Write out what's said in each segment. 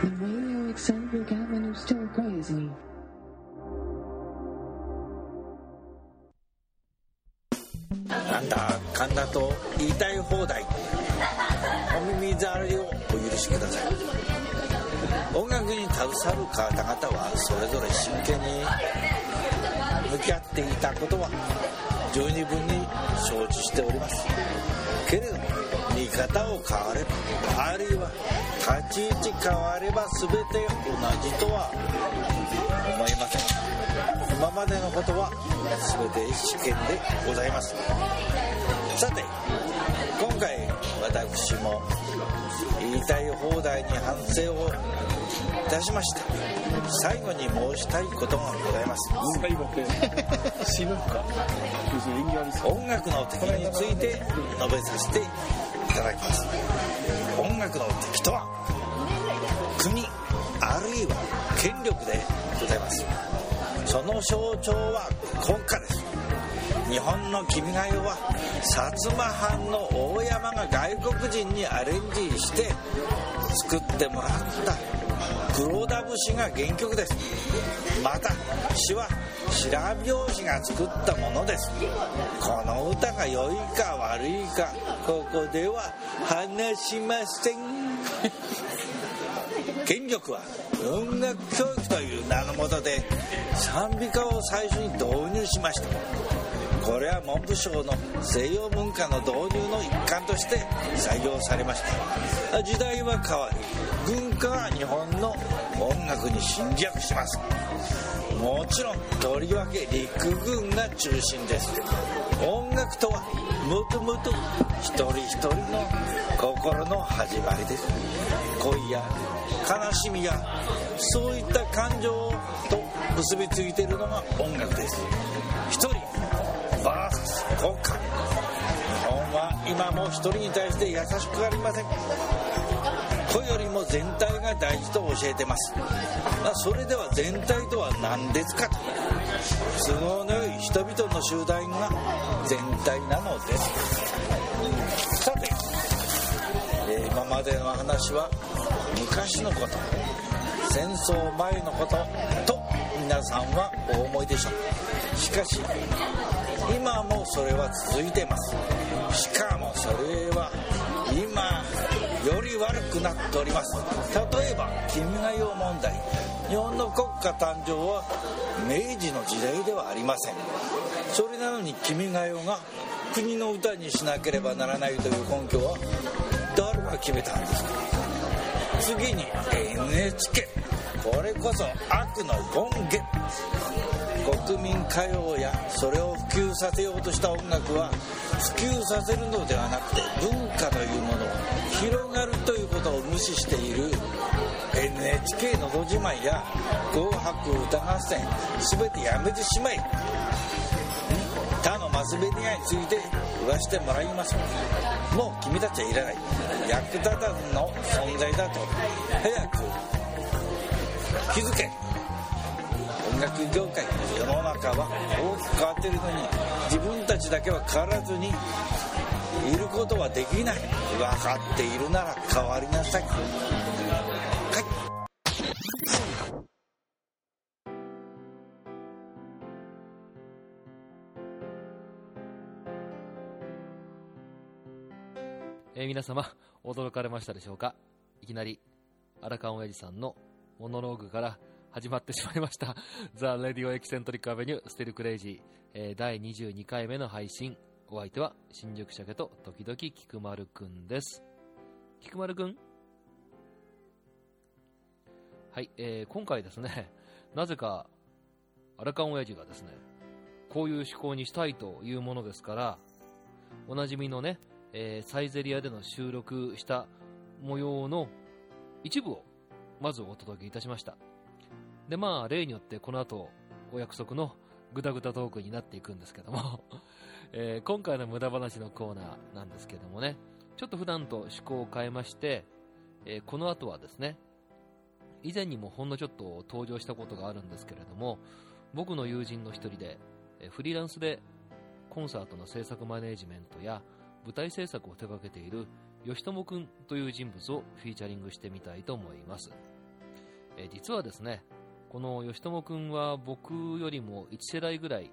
The radio eccentric avenue still crazy. なんだかんだと言いたい放題お耳障りをお許しください音楽に携わる方々はそれぞれ真剣に向き合っていたことは十二分に承知しておりますけれども見方を変わればあるいは立ち位置変われば全て同じとは思いません。今までのことは全て試験でございます。さて今回私も言いたい放題に反省をいたしまして最後に申したいことがございます。最後って死ぬか？音楽の敵について述べさせていただきます。音楽の敵とは国あるいは権力でございます。その象徴は国家です日本の君が代は薩摩藩の大山が外国人にアレンジして作ってもらった。黒田節が原曲です。また詩は白拍子が作ったものです。この歌が良いか悪いか。ここでは話しません。権力は音楽教育という名のもとで賛美歌を最初に導入しました。これは文部省の西洋文化の導入の一環として採用されました時代は変わり文化は日本の音楽に侵略します。もちろんとりわけ陸軍が中心です。音楽とはもともと一人一人の心の始まりです。恋や悲しみやそういった感情と結びついているのが音楽です。一人。日本は今も一人に対して優しくありません。声よりも全体が大事と教えてます、まあ、それでは全体とは何ですかと。都合の良い人々の集団が全体なのです。さて、え今までの話は昔のこと。戦争前のことと皆さんはお思いでしょう。しかし今もそれは続いてます。しかもそれは今より悪くなっております。例えば「君が代」問題。日本の国家誕生は明治の時代ではありません。それなのに「君が代」が国の歌にしなければならないという根拠は誰が決めたんですか。次に NHK これこそ悪の権限国民歌謡やそれを普及させようとした音楽は普及させるのではなくて文化というものを広がるということを無視している NHK のど自慢や「紅白歌合戦」全てやめてしまえ他のマスメディアについて言わせてもらいます。もう君たちはいらない。役立たずの存在だと。早く気づけ。音楽業界世の中は大きく変わってるのに自分たちだけは変わらずにいることはできない。分かっているなら変わりなさい。皆様、驚かれましたでしょうか？いきなり、アラカンオヤジさんのモノローグから始まってしまいました。The Radio Eccentric Avenue Still Crazy、えー第22回目の配信。お相手は、新宿鮭と時々菊丸くんです。菊丸くん？はい、えー今回ですね、なぜか、アラカンオヤジがですね、こういう趣向にしたいというものですから、おなじみのね、えーサイゼリアでの収録した模様の一部をまずお届けいたしました。でまあ例によってこの後お約束のグダグダトークになっていくんですけども、えー今回の無駄話のコーナーなんですけどもねちょっと普段と趣向を変えまして、えーこの後はですね以前にもほんのちょっと登場したことがあるんですけれども僕の友人の一人で、えーフリーランスでコンサートの制作マネージメントや舞台制作を手掛けている吉友くんという人物をフィーチャリングしてみたいと思いますえ実はですね、この吉友くんは僕よりも1世代ぐらい、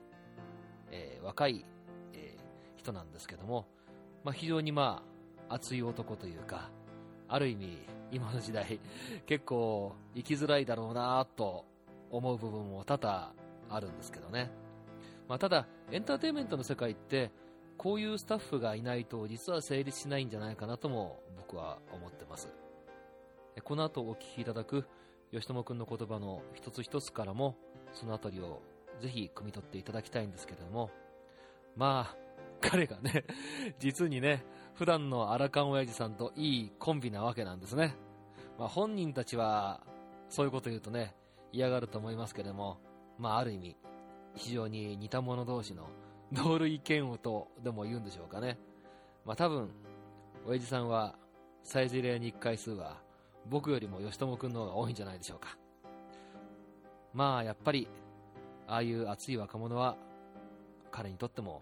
えー若い、えー人なんですけども、まあ、非常にまあ、熱い男というか、ある意味、今の時代、結構生きづらいだろうなと思う部分も多々あるんですけどね。まあ、ただ、エンターテインメントの世界って、こういうスタッフがいないと実は成立しないんじゃないかなとも僕は思ってます。この後お聞きいただく吉友くんの言葉の一つ一つからも、そのあたりをぜひ汲み取っていただきたいんですけれども、まあ、彼がね、実にね、普段のアラカン親父さんといいコンビなわけなんですね。まあ本人たちは、そういうこと言うとね、嫌がると思いますけれども、まあある意味、非常に似た者同士の同類嫌悪とでも言うんでしょうかね。まあ多分、親父さんは、サイゼリアに行く回数は、僕よりも吉友くんの方が多いんじゃないでしょうか。まあやっぱり、ああいう熱い若者は、彼にとっても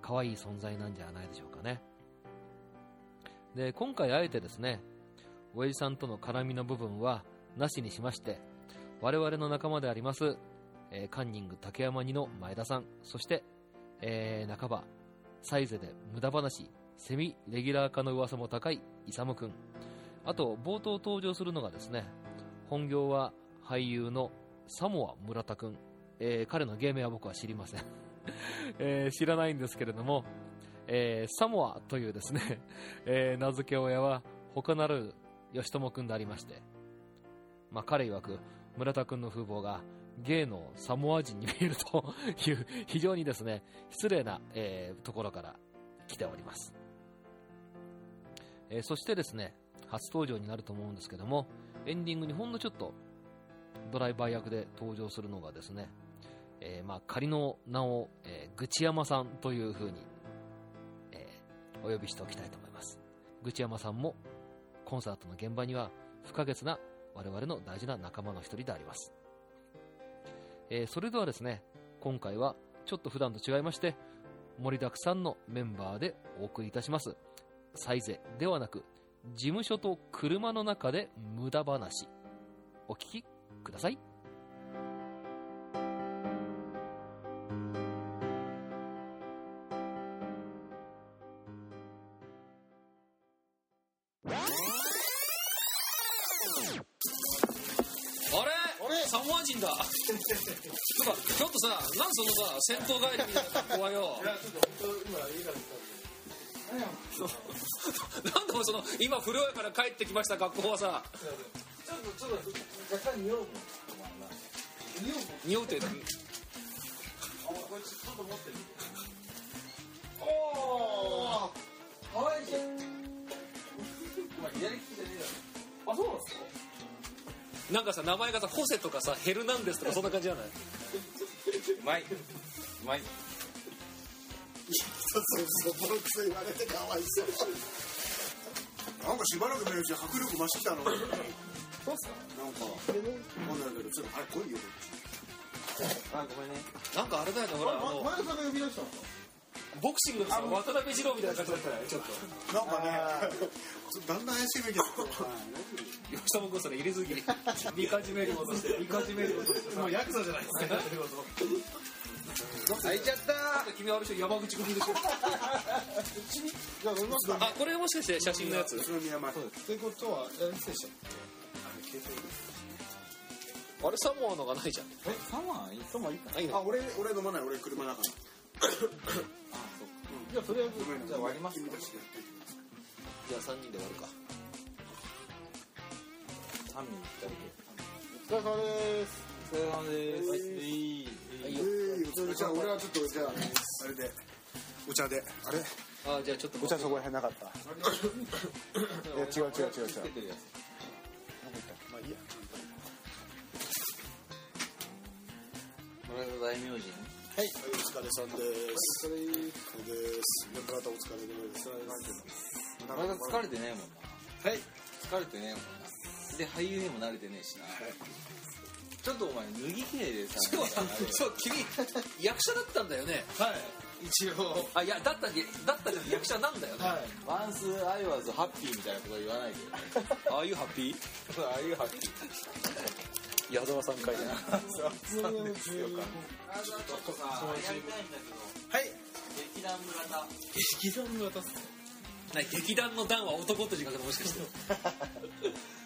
可愛い存在なんじゃないでしょうかね。で、今回あえてですね、親父さんとの絡みの部分はなしにしまして、我々の仲間であります、えカンニング竹山2の前田さん、そして、えー半ば、サイゼで無駄話、セミレギュラー化の噂も高いイサムくん。あと、冒頭登場するのがですね、本業は俳優のサモア村田くん。えー彼の芸名は僕は知りません。えー知らないんですけれども、えーサモアというですね、え名付け親は他なる吉友くんでありまして、まあ、彼曰く村田くんの風貌がゲイのサモア人に見えるという非常にですね、失礼な、えーところから来ております。えーそしてですね、初登場になると思うんですけども、エンディングにほんのちょっとドライバー役で登場するのがですね、えーまあ、仮の名を、えー、ぐち山さんという風に、えお呼びしておきたいと思います。ぐち山さんもコンサートの現場には不可欠な我々の大事な仲間の一人であります。えーそれではですね、今回はちょっと普段と違いまして、盛りだくさんのメンバーでお送りいたします。サイゼではなく、事務所と車の中で無駄話。お聞きください。そのさ戦闘帰りみたいな格好はよ。なんでお前その今風呂屋から帰ってきました格好はさ。ちょっとちょっと若干匂うもん匂うもん。匂うってあこれちょっと持って。みておおハワイ人お前左利きじゃねえだろ。あそうなんですか？なんかさ名前がさホセとかさヘルナンデスとかそんな感じじゃない？うまい。うまい。そうそうボロクソ言われてかわいそう。なんかしばらく見るうちに迫力増してきたの。そうっすか。なんかなんだけどちょっとあれ来いよあごめんね。なんかあれだよねほらあの前田さんが呼び出したんですかボクシングのさ渡辺二郎みたいな感じだったよねちょっと。なんかねちょっとだんだん怪しい雰囲気だ吉友君それ入れすぎみかじめることしてみかじめることしてもうヤクザじゃないですか。開いちゃった君はある種山口組でしょじゃあ飲みますか。あこれもしかして写真のやつ宇都宮前ということはえ失礼しあれサモアのがないじゃん。えサマーいいサマーいいか。ないのあ俺俺飲まない俺車だからあ,あ、そっか。じゃあとり。あえずじゃあ割り。ます君たちでやってじゃあ3人で割るか三人二人でお疲れ様ですお疲れ様ですはいえーえーじゃあ俺はちょっとじゃああれでお茶であれあじゃあちょっとお茶そこら辺なかったいや違う違う違う違うまあいいやこれが大名人はい、お疲れさんです。お疲れです。またお疲れです。なんていうの。まだ疲れてねえもんな。はい。疲れてねえもんな。で俳優にも慣れてねえしな、ちょっとお前脱ぎ系でさ。そうそう君役者だったんだよね。はい。一応。あいやだったじだったじゃん役者なんだよね、はい。ワンスアイワーズハッピーみたいなこと言わないで。よ ああいうハッピー？ああいうハッピー矢沢さんかいな普通の15ちょっとさやりたい。んだけどはい。劇団村田劇団の渡すな劇団の団は男って字書くのもしかして。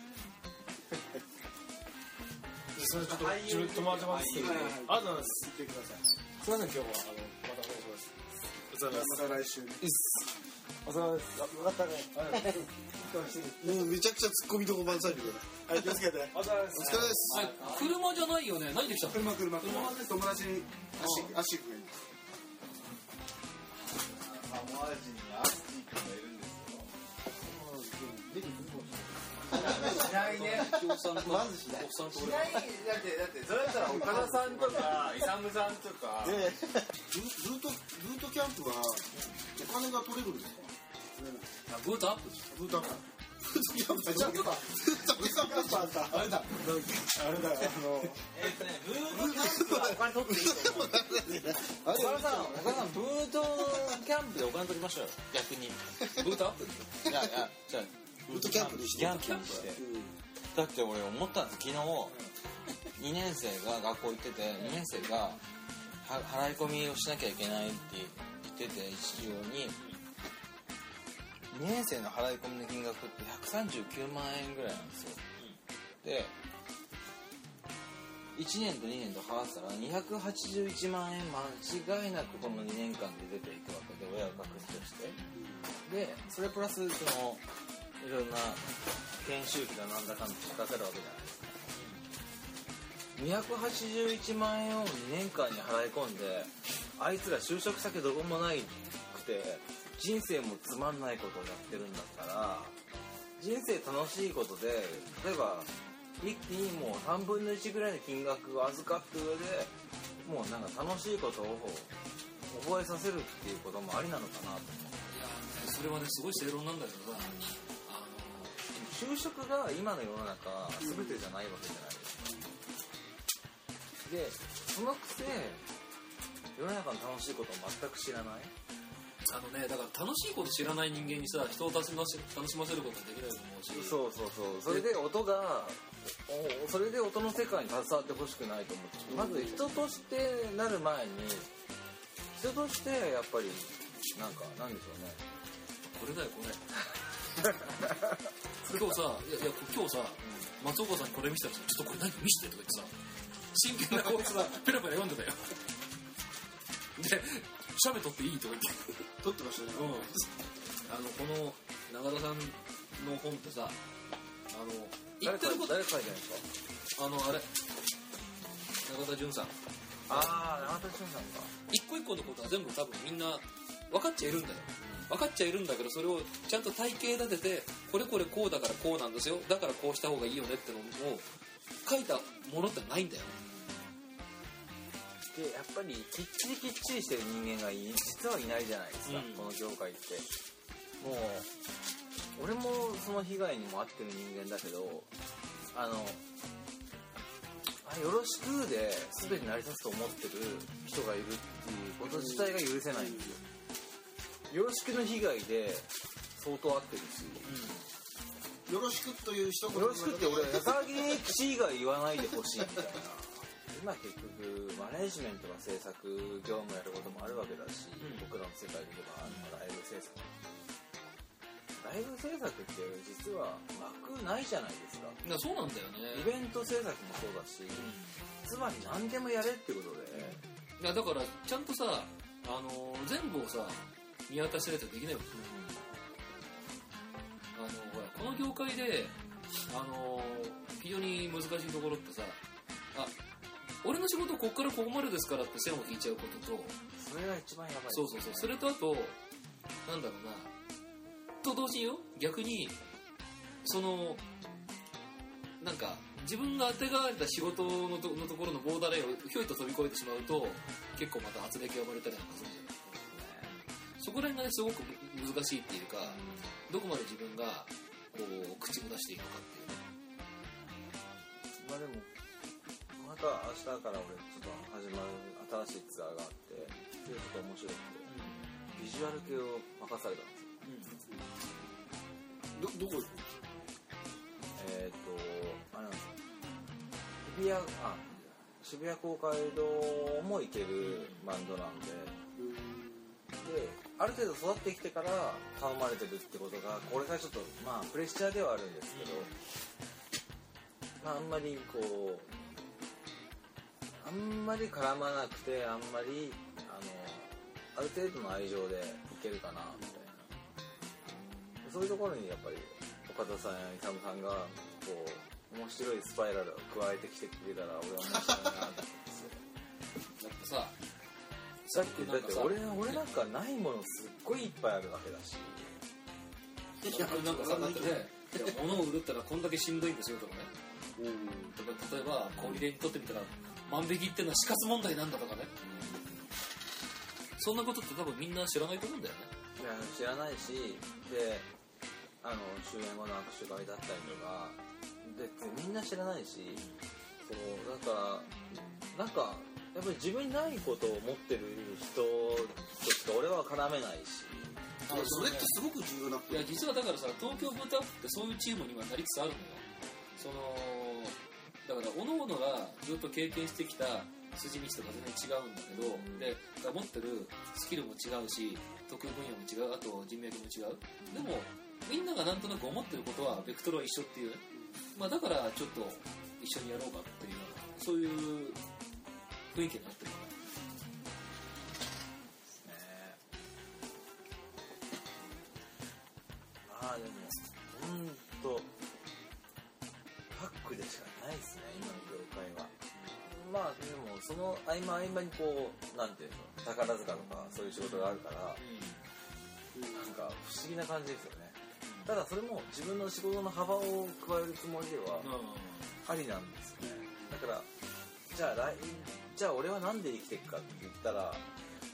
それちょっと自分止まってますけどありがとうございます。言ってください。すいません今日は。あのまたお願いします。また来週お疲れ様です。あよかったねもうめちゃくちゃツッコミとこ満載ではい気をつけて。おお疲れ様です。疲れですはい車じゃないよね。何で来た？の車車車で友達に足足くんサモア人にアスティ君がいるしないね。まずしない。おっさんと俺しないだってだってそれだったら岡田さんとか勇さんとか。でルルートルートキャンプはお金が取れるんですか？あブートアップルートキャンプ。ルートキャンプ。ちゃんとだルートキャンプ。あったあれだあれだよあのえっとねブートキャンプ。はお金取っていいと思うあれ岡田さん岡田さんブートキャンプ。でお金取りましょうよ逆にブートアップ。いやいやじゃあブートキャンプにしてキャンプにして。だって俺思ったんです。昨日2年生が学校行ってて2年生が払い込みをしなきゃいけないって言ってて一応に。2年生の払い込みの金額って139万円ぐらいなんですよ。で1年と2年と合わせたら281万円間違いなくこの2年間で出ていくわけで親が確認として。でそれプラスそのいろんな研修費だなんだかんだ引っかかるわけじゃないですか281万円を2年間に払い込んであいつら就職先どこもないくて人生もつまんないことをやってるんだったら人生楽しいことで例えば一気にもう3分の1ぐらいの金額を預かった上でもうなんか楽しいことを覚えさせるっていうこともありなのかなといやーねそれはねすごい正論なんだけどさ。就職が今の世の中全てじゃないわけじゃないですか。でそのくせ世の中の楽しいことを全く知らない？のあのねだから楽しいこと知らない人間にさ人を楽しませ楽しませることはできないと思うし。そうそうそう。それで音がおそれで音の世界に携わってほしくないと思ってまず人としてなる前に人としてやっぱりなんかなんでしょうね。これだよこれ 今日さいやいや今日さ松岡さんにこれ見せたらさちょっとこれ何見せてとか言ってさ真剣な顔でさペラペラ読んでたよ。で「写メ撮っていい?」とか言って。撮ってましたね。うん。あのこの永田さんの本ってさあの言ってること誰書いてるんですか？あのあれ。永田純さん。ああ永田俊さんか。一個一個のことは全部多分みんな分かっちゃいるんだよ分かっちゃいるんだけどそれをちゃんと体系立ててこれこれこうだからこうなんですよ。だからこうした方がいいよねってのを書いたものってないんだよでやっぱりきっちりきっちりしてる人間がい実はいないじゃないですか、うん。この業界って。もう俺もその被害にも遭ってる人間だけどあのあよろしくで全て成り立つと思ってる人がいるっていうこと自体が許せないんですよよろしくの被害で相当合ってるし、よろしくという一言よろしくって俺高木英吉以外言わないでほしいみたいな。今結局マネージメントが制作業務やることもあるわけだし、僕らの世界で言えばライブ制作。ライブ制作って実は枠ないじゃないですか。いやそうなんだよイねベント制作もそうだし、つまり何でもやれってことで、いやだからちゃんとさあの全部をさ見渡しないとできないわけあのほらこの業界であの非常に難しいところってさあ俺の仕事こっからここまでですからって線を引いちゃうこととそれが一番やばい。そうそうそう。それとあとなんだろうな。と同時によ逆にそのなんか自分があてがわれた仕事のとのところのボーダーラインをひょいと飛び越えてしまうと結構また圧力が生まれたりなんかするじゃないそこら辺がねすごく難しいっていうかどこまで自分がこう口を出していいのかっていうね。まあでもまた明日から俺ちょっと始まる新しいツアーがあってそれちょっと面白くてビジュアル系を任されたんですよ。どどこえっ、とあれなんですよ。谷あ渋谷公会堂も行けるバンドなんでである程度育ってきてから頼まれてるってことがこれからちょっとまあプレッシャーではあるんですけど、まあ、あんまりこうあんまり絡まなくてあんまりあのある程度の愛情でいけるかなみたいな。そういうところにやっぱり岡田さんや勇さんがこう面白いスパイラルを加えてきてくれたら俺は面白いなと思うんですよ。だってさだってだって俺俺なんかないものすっごいいっぱいあるわけだし。いやなんかさだってね物を売るったらこんだけしんどいんですよとかね。例えば小売りにとってみたら万引きってのは死活問題なんだとかね。そんなことって多分みんな知らないと思うんだよね。いや知らないしであの終演後の握手会だったりとか。でみんな知らないしそうだからなんかやっぱり自分にないことを持ってる人としか俺は絡めないし。あそれってすごく重要ないや実はだからさ東京ブータウンってそういうチームにはなりつつあるのよ。そのだから各々がずっと経験してきた筋道とか全然違うんだけど、で持ってるスキルも違うし得意分野も違うあと人脈も違う。でもみんながなんとなく思ってることはベクトルは一緒っていう、まあ、だからちょっと一緒にやろうかっていうそういう雰囲気になってるかね。まあでもほんとパックでしかないですね今の業界は。まあでもその合間合間にこうなんていうの宝塚とかそういう仕事があるからなんか不思議な感じですよね。ただそれも自分の仕事の幅を加えるつもりではら、ありなんですよね。だからじゃあ来じゃあ俺は何で生きていくかって言ったら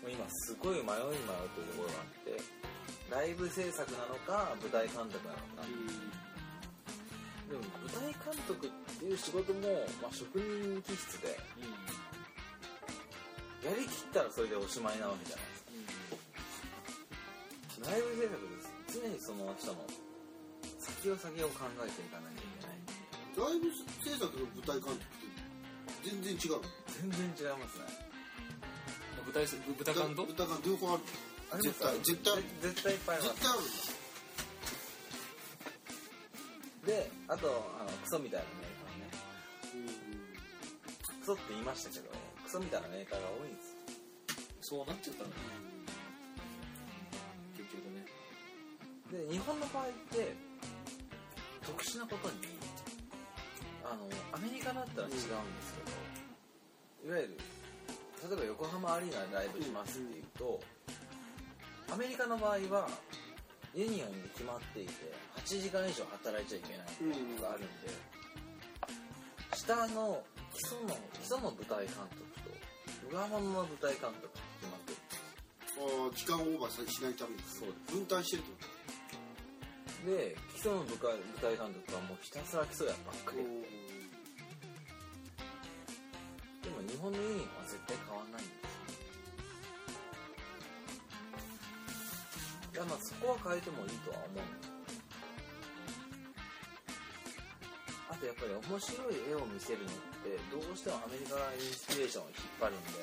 もう今すごい迷いに迷うというところがあってライブ制作なのか舞台監督なのか。でも舞台監督っていう仕事も、まあ、職人気質でやりきったらそれでおしまいなわけじゃない。ですかライブ制作です。常にその人の先を先を考えていかなきゃいけない。ライブ制作の舞台監督全然違う。全然違いますね。舞台舞台監督舞台監督両方ある。絶対絶対。絶対いっぱいある。であとあのクソみたいなメーカーね。クソって言いましたけどクソみたいなメーカーが多いんですよ。そうなっちゃったの？結局ね。で日本の場合って特殊なことにあのアメリカだったら違うんですけど、いわゆる例えば横浜アリーナでライブしますっていうと、アメリカの場合はユニオンで決まっていて8時間以上働いちゃいけないことがあるんで、下の基礎の基礎の舞台監督と裏物の舞台監督って決まってるああ時間オーバーしないために。そうです。分担してるってこで基礎の舞台舞台監督はもうひたすら基礎やばっかとりでも日本のユニは絶対変わんないんですよいやまあそこは変えてもいいとは思う。あとやっぱり面白い絵を見せるのってどうしてもアメリカがインスピレーションを引っ張るんで。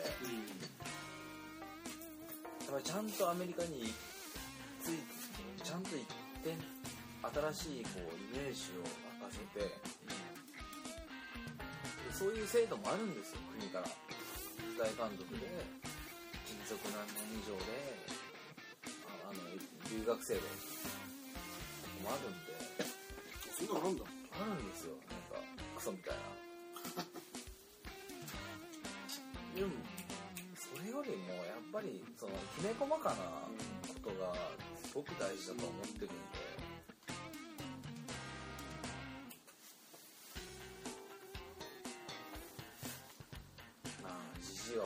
やっぱりちゃんとアメリカについちゃんと一点新しいこうイメージを沸かせてでそういう制度もあるんですよ国から。舞台監督で勤続何年以上でああの留学生でもあるんで。そんなのあるんだ。あるんですよなんかクソみたいな。でもそれよりもやっぱりそのきめ細かなことがすごく大事だと思ってるんで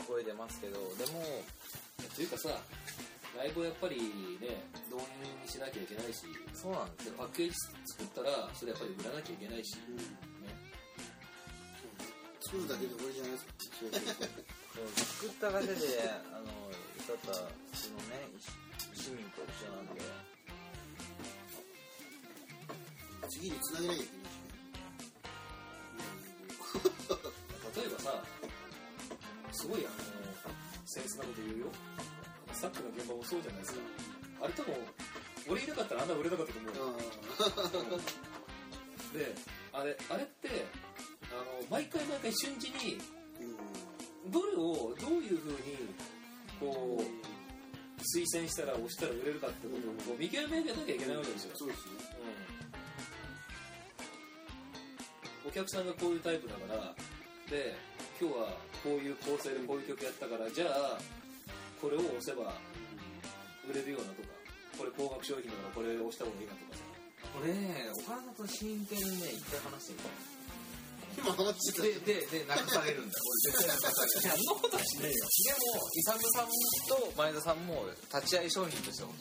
声出ますけどでもというかさライブをやっぱりね導入にしなきゃいけないしそうなんですパッケージ作ったらそれやっぱり売らなきゃいけないし、ね、作るだけで終わりじゃないですかそう作っただけであの歌ったそのね市民と一緒なんで。次につなげなきゃいけないしね すごいあのセンスなこと言うよ。さっきの現場もそうじゃないですか。あれ多分俺いなかったらあんな売れなかったと思うよ。であれあれってあの毎回毎回瞬時にどれをどういうふうにこう推薦したら押したら売れるかってことを見極めなきゃいけないわけですよ、そうですね。お客さんがこういうタイプだからで今日はこういう構成でこういう曲やったからじゃあこれを押せば売れるようなとかこれ高額商品だからこれ押した方がいいなとかさ。これね岡田さんと真剣にね一回話してみた今話してででで泣かされるんだ。これ絶対泣かされるいやそんなことはしないよでも勇さんと前田さんも立ち会い商品としてほ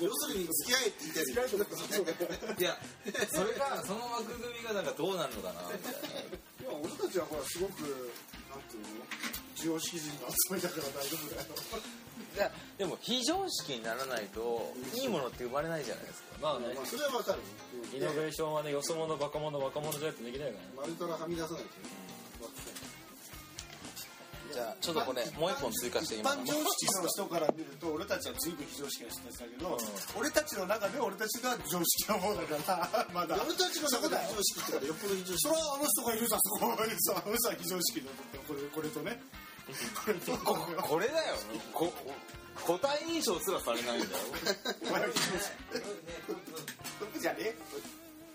要するに付き合えって言ったやついいやそれがその枠組みがなんかどうなるのかなみたいないや俺たちはほらすごくなんていうの常識人の集まりだから大丈夫だよ。いやでも非常識にならないといいものって生まれないじゃないですか。まあね。まあそれはわかる。イノベーションはねよそ者バカ者若者じゃなくてできないからね。丸からはみ出さないとじゃあちょっとこれもう一本追加して一みます般常識の人から見ると俺たちは随分非常識な人たちだけど、俺たちの中で俺たちが常識な方だから まだ。俺たちの中で非常識ってからよっぽど非常識。それはあの人がいるそこあの人は非常識だってこれこれとね。これだよ。こ個体認証すらされないんだよ。お前は非常識。トップじゃねえ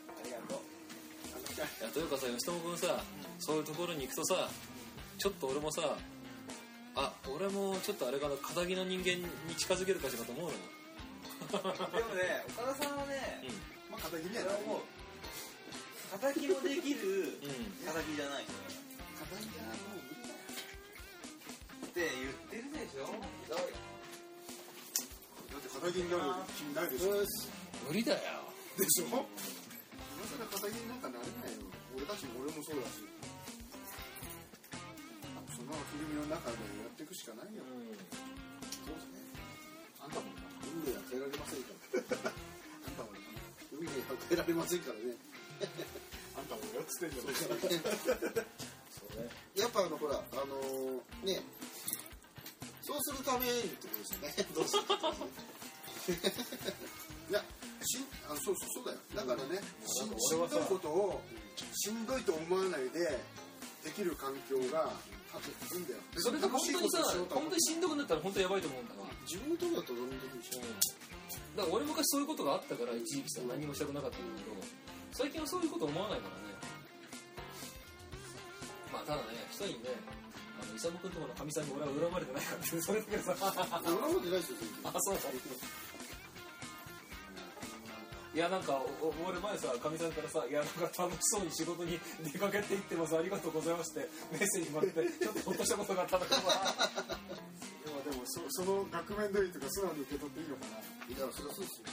ありがとういやというかさ吉友君さそういうところに行くとさちょっと俺もさあ俺もちょっとあれかな肩の人間に近づけるかしらと思うのよ。でもね岡田さんはねまあ肩切りやなそれはももできるうん。叩きじゃない人肩切りはもう無理だよって言ってるでしょ。だって肩切りになる気ないでしょ。で無理だよ。しょ。今更肩切りなんかなれないよ。俺たちも俺もそうだしその枠組みの中でやっていくしかないよ。そうですね。あんたもな運命は変えられませんからあんたもな運命は変えられませんからね。あんたもよってんじゃない やっぱあのほらあのーねそうするためにってことですよね。どうする いやしんあのそうそうそうだよ。だからねしんどいことをしんどいと思わないでできる環境が多分いいんだよ。それが本当にさ本当にしんどくなったら本当やばいと思うんだ。わ自分のとこだとどうにできるしだから俺昔そういうことがあったから一時期さ何もしたくなかったんだけど最近はそういうこと思わないからね。まあただね人にねあの勇君とこのかみさんに俺は恨まれてないからそれだけさ。俺もってないですよあそういやなんかお俺前さかみさんからさ「いやなんか楽しそうに仕事に 出かけていってます。ありがとうございます」ってメッセージもらってちょっとほっとしたことがあったんだけどでもでもそその額面通りとか素直に受け取っていいのかな。いやそりゃそうですよ。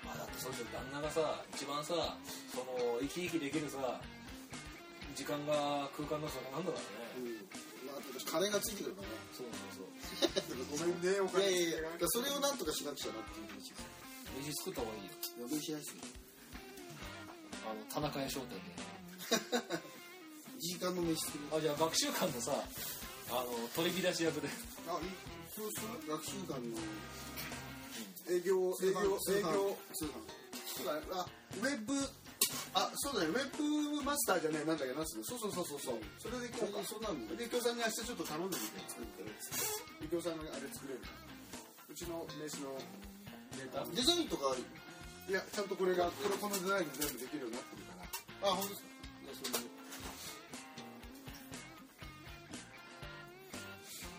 まあだってそうすると旦那がさ一番さその生き生きできるさ時間が空間の差がなんだからね、うん。まあ金がついてくるからね。そうそうそう。ごめんねおい金やいやいやだからそれをなんとかしなくちゃなっていう話です飯作った方がいいよ。やべえしないですよあの田中屋商店で。時間の飯作る。あじゃあ学習館のさあの取り乱し役で。あいいそうする？学習館の。営業営業営業通販。そうだねあウェブあそうだねウェブマスターじゃねえなんだっけなんつうの？そうそうそうそうそう。それで今日そうなんだで京さんに明日ちょっと頼んでみて作って。で京さんのあれ作れる。うちの名刺のデザインとかいやちゃんとこれがこれこのデザインで全部できるようになってるから。あ本当ですか？いやそ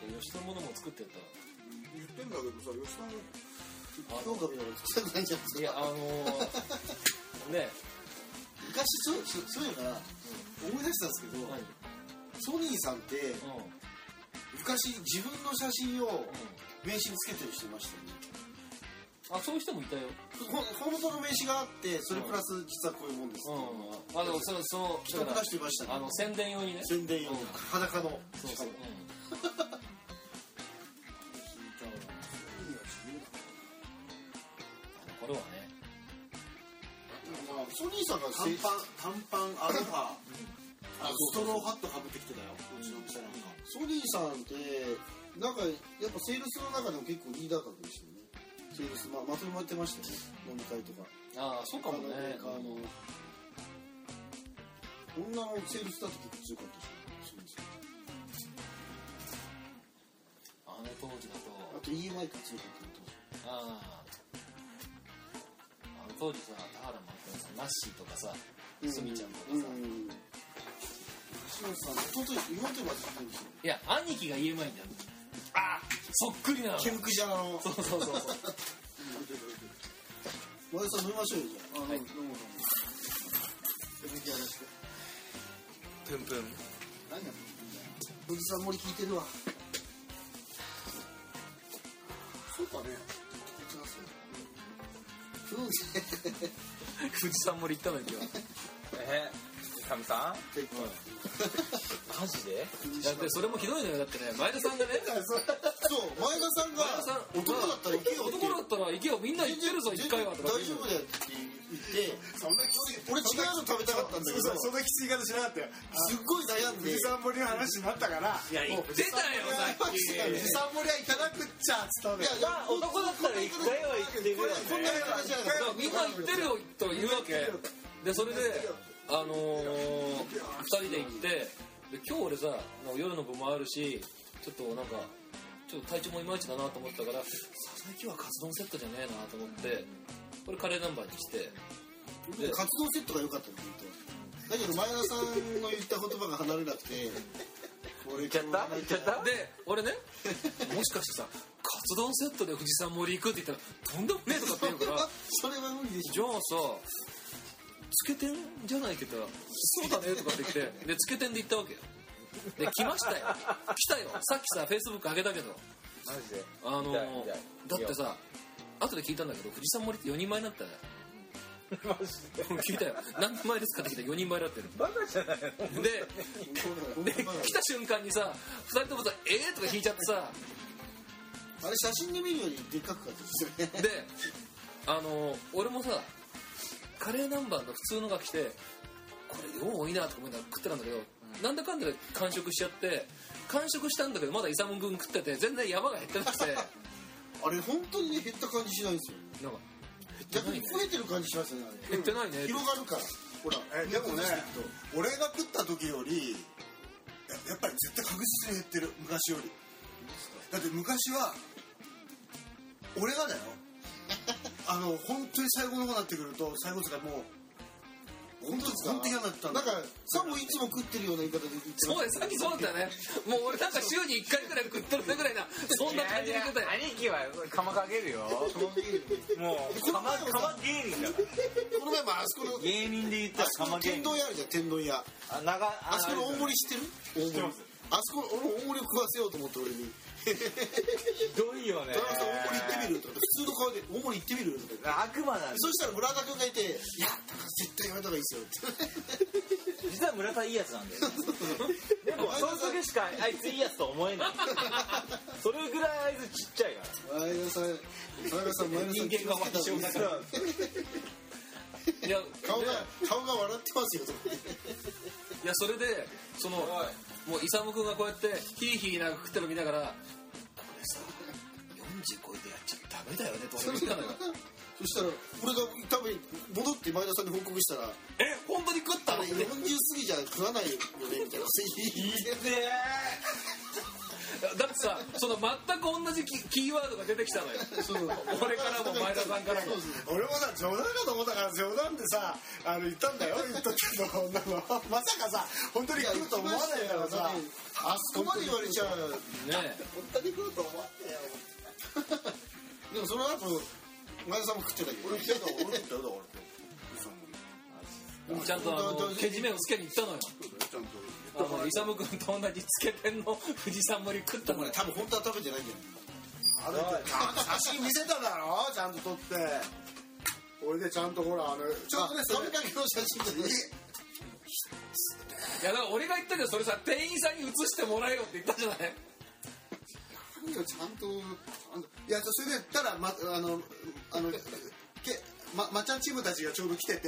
れ吉田のものも作ってやったら。言ってんだけどさ吉さん評価見ながら作りたくないんじゃないですかいやあのー、ね。昔そうそうそういうのが思い出したんですけど、何ソニーさんってうん。昔自分の写真を名刺につけてる人いましたよねあそういう人もいたよ。ほ本当の名刺があってそれプラス実はこういうもんです、うん。あでもそのその人出してましたね。あの宣伝用にね。宣伝用にうん。裸の。そうそう、うん。これはね。まあソニーさんが短パン。短パンアロハあストローハットかぶってきてたよ。うちの店なん。かソニーさんってなんかやっぱセールスの中でも結構リーダー格でしたよねセールスまあまとめてました飲み会とか。ああそうかもね。あの女のセールスだと結構強かったしあの当時だとあと EMI が強かったのあああの当時さ田原もあったさナッシーとかさ当時スミちゃんとかさ、うん。西本さん。弟妹まで知ってるん。ですよいや兄貴が言えないん。だよあそっくりなのケムクジャラの。そうそうそうそう。前田さん飲みましょうよじゃあ。あはい。飲む飲むやめてやらしてプンプン何やってんだよ富士山森聞いてるわ。そうかね。そう富士山森行ったのに今日 えかみさん？マジで？だってそれもひどいのよ。だってね前田さんがね。そう前田さんが前田さん男だったら行けよ男だったら行けよ。みんな行ってるぞ一回はとか大丈夫だよって言って。そんなきつい俺違うの食べたかったんだけど。そんなきつい方しなかったよ。すっごい悩んで。富士山森の話になったから。いや出たよさっき。富士山森はいただくっちゃっつったんだよ。いや男だったら一回は行ってるよねこんな話じゃない。だからみんな行ってるよと言うわけ。でそれであのー、2人で行ってで今日俺さ夜の部もあるしちょっとなんかちょっと体調もいまいちだなと思ったから佐々木はカツ丼セットじゃねえなと思ってこれカレーナンバーにしてで活動セットが良かったの本当だけど前田さんの言った言葉が離れなくて言っちゃった？言っちゃった？で俺ねもしかしてさカツ丼セットで富士山森行くって言ったらとんでもねえとかって言うから それは無理でしょ。じゃあさつけてんじゃないけどそうだねとかって言ってでつけてんで行ったわけよ。で来ましたよ。来たよ。さっきさフェイスブック上げたけど。マジで？あの見たい見たい。だってさ後で聞いたんだけど富士山森って4人前になったよマジで？聞いたよ。何人前ですかって聞いたら4人前だってるバカじゃないの？でで来た瞬間にさ2人ともさ「えー?」とか引いちゃってさあれ写真で見るよりでっかくかったですよね。であの俺もさカレー南蛮の普通のが来てこれ量多いなとか思いながら食ってたんだけど、なんだかんだで完食しちゃって完食したんだけどまだ勇君食ってて全然山が減ってなくて。なんかあれ本当にね減った感じしないんですよ。減って逆ないね。に増えてる感じしますよねあれ。減ってないね。広がるから。ほらえでもね俺が食った時よりややっぱり絶対確実に減ってる。昔より。だって昔は俺がだよあの本当に最後の方になってくると最後とかもう本当に本当に嫌になったんだ。かさもいつも食ってるような言い方で言ってそうです。さっきそうだったよね。もう俺なんか週に1回ぐらい食ってるねぐらいなそんな感じで言ってたよ兄貴は釜かけるよ。もう釜釜芸人だから。この前もあそこの芸人で言ったら釜芸人。天丼屋あるじゃん天丼屋。あ長ああそこの大盛り知ってる？大盛りあそこの俺大盛りを食わせようと思って俺にひ どいよね？田中さん大盛り行ってみる？とか普通の顔で大盛り行ってみるとか悪魔なんそしたら村田君がいて「いやだから絶対やめた方がいいですよ」って。実は村田いいやつなんだよ。でもその時しかあいついいやつと思えない。それぐらいあいつちっちゃいから。前田さん前田さん前田さん人間が悪性だからいや顔が顔が笑ってますよ。いやそれでそのもう勇君がこうやってヒーヒーなんか食ってるの見ながらこれさ40超えてやっちゃダメだよねと俺言ったのよそしたら俺が多分戻って前田さんに報告したらえ本当に食ったのって。40過ぎじゃ食わないよねみたいなだってさその全く同じキキーワードが出てきたのよ。俺からも前田さんからも。俺もさ冗談かと思ったから冗談でさあの言ったんだよ。言っとくけどこんなの。まさかさ本当に来ると思わないからさあそこまで言われちゃう。ね本当に来ると思わないよ。でもその後前田さんも食ってたけど。俺食ったよ。俺食ったよ。だからちゃんとあのけじめをつけに行ったのよちゃんとあの勇君と同じつけてんの富士山盛り食ったのよ。俺多分本当は食べてないんだよ。あれちゃんと写真見せただろ？ちゃんと撮って。俺でちゃんとほらあのちょうどねそれそれだけの写真じゃないいやだから俺が言ったけどそれさ店員さんに写してもらえよって言ったじゃない。何よちゃんとあのいやそれでたらまあのあのけままっちゃんチームたちがちょうど来てて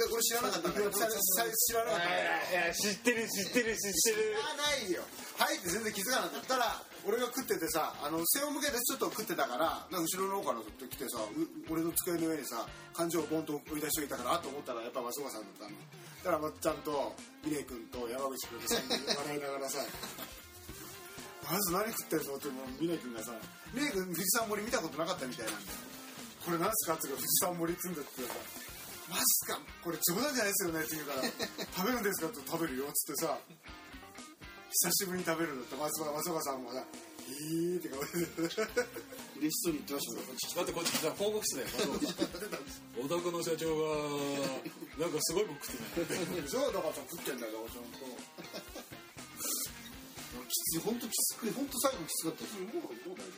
で俺知らなかったんだけど。ささ知らなかった。いや知ってる知ってる知ってる。知らないよ。はいって全然気づかなかったら俺が食っててさあの背を向けてちょっと食ってたからなんか後ろの方からずっと来てさう俺の机の上にさ感情をボンと追い出しといたからあと思ったらやっぱ松岡さんだったの。だからまっちゃんとミレイ君と山口君と3人で笑いながらさ まず何食ってんのってもうミレイ君がさミレイ君富士山盛り見たことなかったみたいなんだよ。これ何すかって言うから富士山盛り積んでってさマジか。これ冗談じゃないですよねって言うから 食べるんですかって食べるよっつってさ久しぶりに食べるんだって。松岡松岡さんもさ「いい」って顔で。嬉しそうに言ってましたねだってこっちさ報告室だよお宅の社長がなんかすごい僕食ってないでしょだからさ食ってんだよちゃんときつい本当きつく本当最後きつかったです。もうもう大丈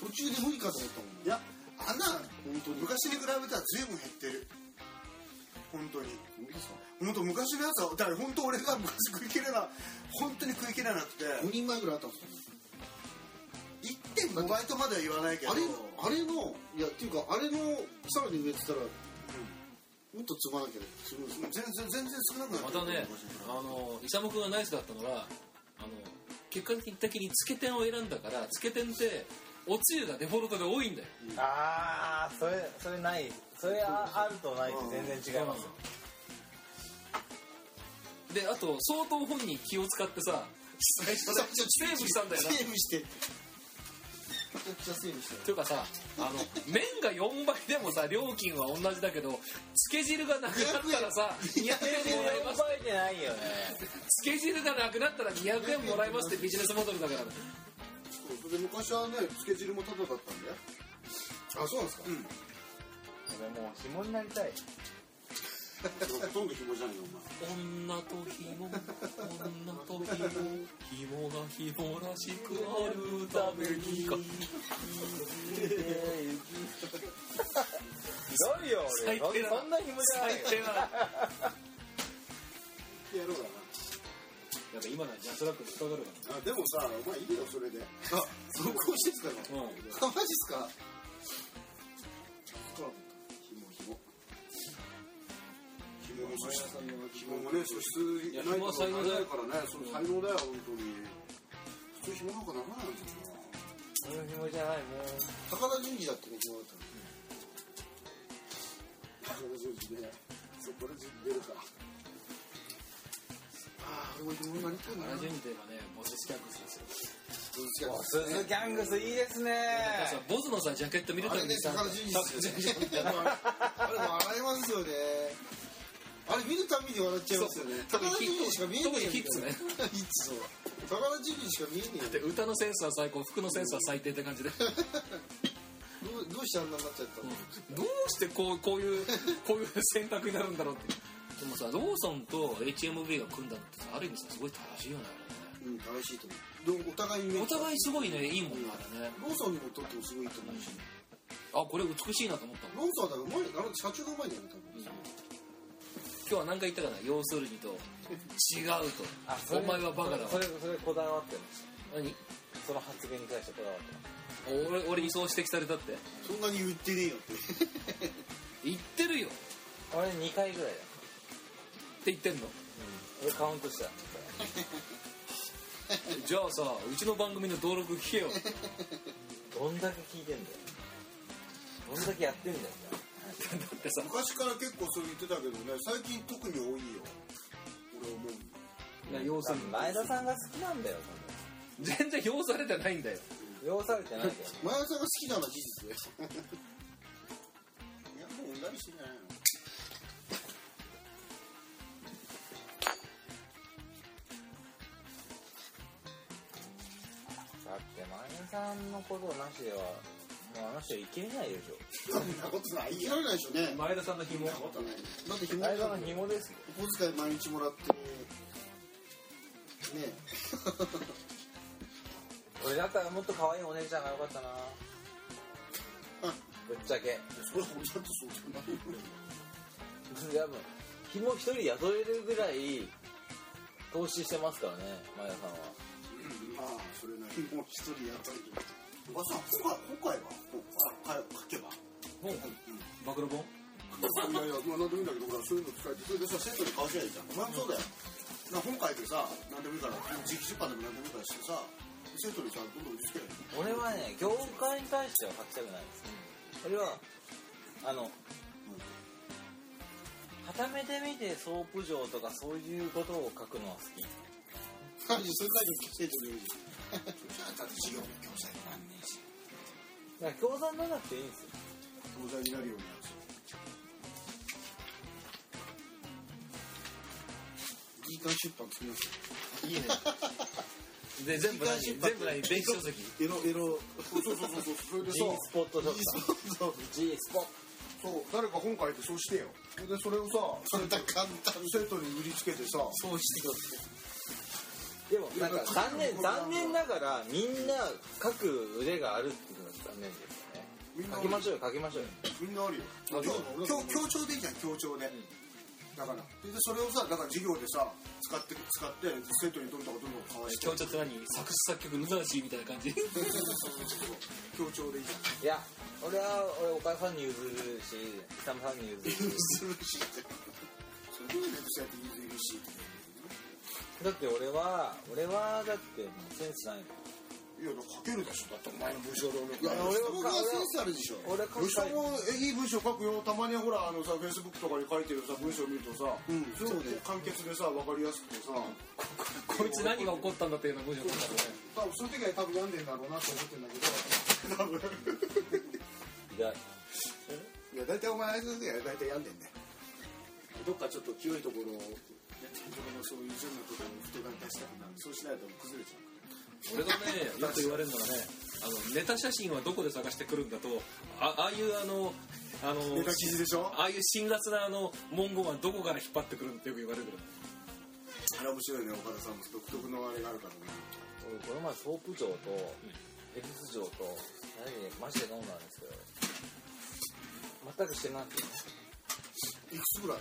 途中で無理かと思ったもん。夫いやあんな本当に昔に比べたら随分減ってる本当に。本当昔のやつはだから本当俺が昔食い切れな本当に食い切れなくて。5人前ぐらいあったんですかね1.5倍とまでは言わないけど。あれあれのいやっていうかあれのさらに上って言ったら、もっと積まなきゃ全然全然少なくなっまたねあの勇君がナイスだったのはあの結果的につけ天を選んだからつけ天っておつゆがデフォルトで多いんだよ。ああそれそれないそれああるとないと全然違います。よであと相当本人気を使ってさセーブしたんだよなセーブしてめちゃくちゃセーブして。というかさあの麺が4倍でもさ料金は同じだけどつけ汁がなくなったらさ200円もらえます。覚えてないよね。つけ汁がなくなったら200円もらえますってビジネスモデルだから。それで昔はねつけ汁もタダだったんだよ。あそうなんですか、うん、俺もう紐になりたい。ほとんど紐じゃないのお前女と紐女と紐紐が紐らしくあるためにか。ひどいよ俺。最低だそんな紐じゃないよ。最低やろうかやっぱ今ならジャスラック引っかかるあでもさお前いいよそれで。あそこしてたのらうん。あマジっすか？紐も素質紐もね素質いやないからねその才能だよ本当に普通紐なんかならないんだよその紐じゃないもうな高田純次だってね紐だったの高田純次ねそこで出るかああ俺も紐になりたいな原順次といえばねモススキャンクスですよスズギャングスいいですねボズのさジャケット見るあれねたびにさ。高田純次ですよねあれも笑いますよねあれ見るたびに笑っちゃいますよね。高田純次しか見えねえよ特にヒッツねヒッツそう高田純次しか見えねえよで歌のセンスは最高服のセンスは最低って感じで。どうどうしてあんなになっちゃったの？どうしてこうこういう こういう選択になるんだろうって。でもさローソンと HMV が組んだのってさある意味さすごい正しいよね。うん正しいと思う。でもお互いにお互いすごいねいいもんねあれね。ローソンにもとってもすごいと思うしあこれ美しいなと思ったローソンはだからうまいあの社長がうまいんだよね多分今日は何回言ったかな？要するにと。違うと。あそれお前はバカだわ。それそれこだわってる何？その発言に対してこだわって俺俺にそう指摘されたって。そんなに言ってねえよって。言ってるよ。っ俺2回ぐらいだ。て言ってんの？俺カウントした。じゃあさうちの番組の登録聞けよ。どんだけ聞いてんだよ。どんだけやってんだよ だってさ昔から結構それ言ってたけどね最近特に多いよ。俺思う。要するに。前田さんが好きなんだよ全然要されてないんだよ。要されてないけど 前田さんが好きなのは事実で いやもううんざりしてんじゃないの？だって前田さんのことなしではもうあの人いけないでしょ。そんなことないいられないでしょ。ね前田さんの紐。だって紐前田の紐ですよ。お小遣い毎日もらってね。俺だったらもっと可愛いお姉ちゃんがよかったな。ぶっちゃけ。それはちゃんとそうじゃない。いやもう紐一人雇えるぐらい投資してますからね前田さんは。ああそれなりもう一人やったばさん今回今回はこうあ書けば暴露本いやいやまあ何でもいいんだけどほらそういうの使えてそれでさ生徒に買わせりゃいじゃんお前もそうだよな本書いてさ何でもいいから自費出版でも何でもいいからしてさ生徒にさどんどん売りつける俺はね業界に対しては書きたくないです俺はあのはためで見てソープ嬢とかそういうことを書くのは好き何それだけ生徒に言うだって授業の教材になんねえしだから教材にならなくていいんですよ教材になるようになるしいい感出版作りますよいいね。で全部何全部何電子書籍エロエロそうそうそうそう。それで G さスポットとか G スポットそう誰か本書いてそうしてよでそれをさそんな簡単生徒に売りつけてさそうしてよでもなんか残念残念ながらみんな書く腕があるっていうのが残念ですよね。書きましょうよ書きましょうよ。みんなあるよ。あそうなの強強調でいいじゃん強調で、だから。でそれをさだから授業でさ使って使って生徒にどんどんどんどんかわして。強調って何？作詞作曲ヌナシーみたいな感じ。強調でいいじゃん。いや俺は俺お母さんに譲るし久間さんに譲るし。するしそれでそうやって譲るしだって俺は俺はだってもうセンスないもん。いや書けるでしょ。だってお前の文章で。いや俺は僕はセンスあるでしょ。俺書きたい。文章もえいい文章書くよ。たまにほらあのさフェイスブックとかに書いてるさ文章見るとさ、うんすごく簡潔でさ分かりやすくてさ。こいつ何が起こったんだっていうような文章だったね。多分その時は多分病んでんだろうなと思ってんだけど。多分。意外いや大体お前あいつで大体病んでんね。どっかちょっと清いところをね自分のそういう順なところに太が出したくなるそうしないと崩れちゃう俺がねよく言われるのがねあのネタ写真はどこで探してくるんだとあああいうあのあのネタ記事でしょああいう辛辣なあの文言はどこから引っ張ってくるんってよく言われるあれ面白いね。岡田さんも独特のあれがあるからね。俺この前ソープ嬢とエビス嬢と何でマジで飲んだんですけど全くしてなくていくつぐらい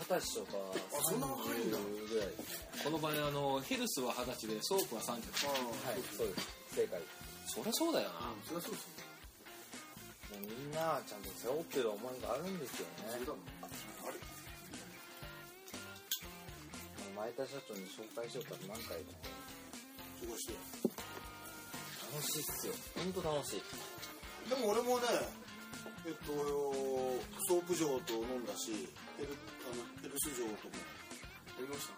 二十歳とかあそんな若いんだ。30ぐらいですね。この場合あのヘルスは二十歳でソープは30はいそうです。正解。そりゃそうだよな。そりゃそうですよもうみんなちゃんと背負ってる思いがあるんですよね。あれ前田社長に紹介しようか何回もそこして楽しいっすよ。本当楽しい。でも俺もねえっとソープ嬢と飲んだしヘルあのヘルス嬢ともやりました？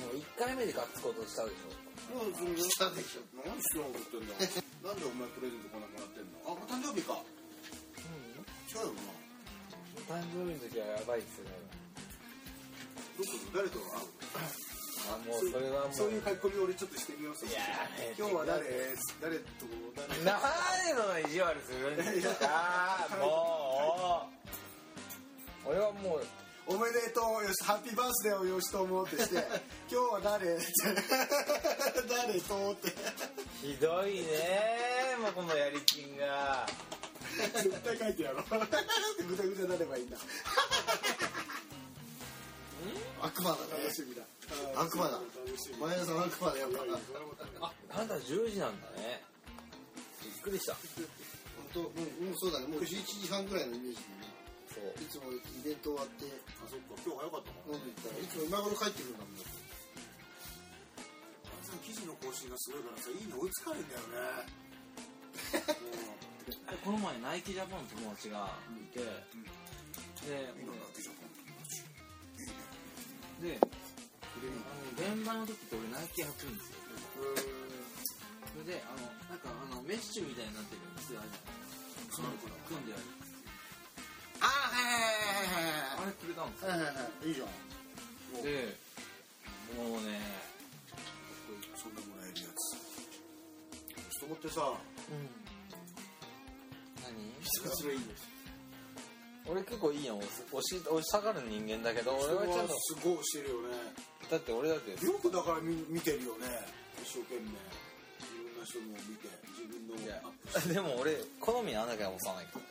もう1回目でガッツことしたでしょ。もうそれしたでしょ何しってんだ？なんでお前プレゼントこんなもらってんの？あ誕生日か。違うよな。誕生日の時はやばいっすよね。どこ？で誰と会う あもうそれはもうそういう書き込み俺ちょっとしてみますよいやー今日は誰誰と誰？なんでその意地悪する？んですかもう俺はもうおめでとうよしハッピーバースデーをよしと思うってして 今日は誰？誰とって？ひどいね。もうこのやりきんが。絶対書いてやろう。ぐだぐだになればいいん。だ悪魔だ。ね楽しみ。だ悪魔だ前田さん悪魔だやっぱなあなんだ10時なんだね。びっくりした。本当？もうもうそうだね。もう11時半ぐらいのイメージいつもイベント終わってあそっか今日早かったもん飲んでいったらいつも今頃帰ってくるんだもんさ記事の更新がすごいからさいいの追いつかないんだよね。この前ナイキジャパンの友達がいて、でうん。今だけじゃんであの現場の時って俺ナイキ履くんですよ。それであのなんかあのメッシュみたいになってるん。ですよあれ組んであるあはいはいはいあれくれたんですよはいはいはいはいいいじゃん。でもうね。そんなもらえるやつ。人もってさ。何？それいいよ俺結構いいやん。押し押し押したがる人間だけど俺はちゃんとすごいしてるよね。だって俺だって。よくだから見見てるよね。一生懸命。いろんな人も見て自分のいやアップして。でも俺好みなんだけど押さないから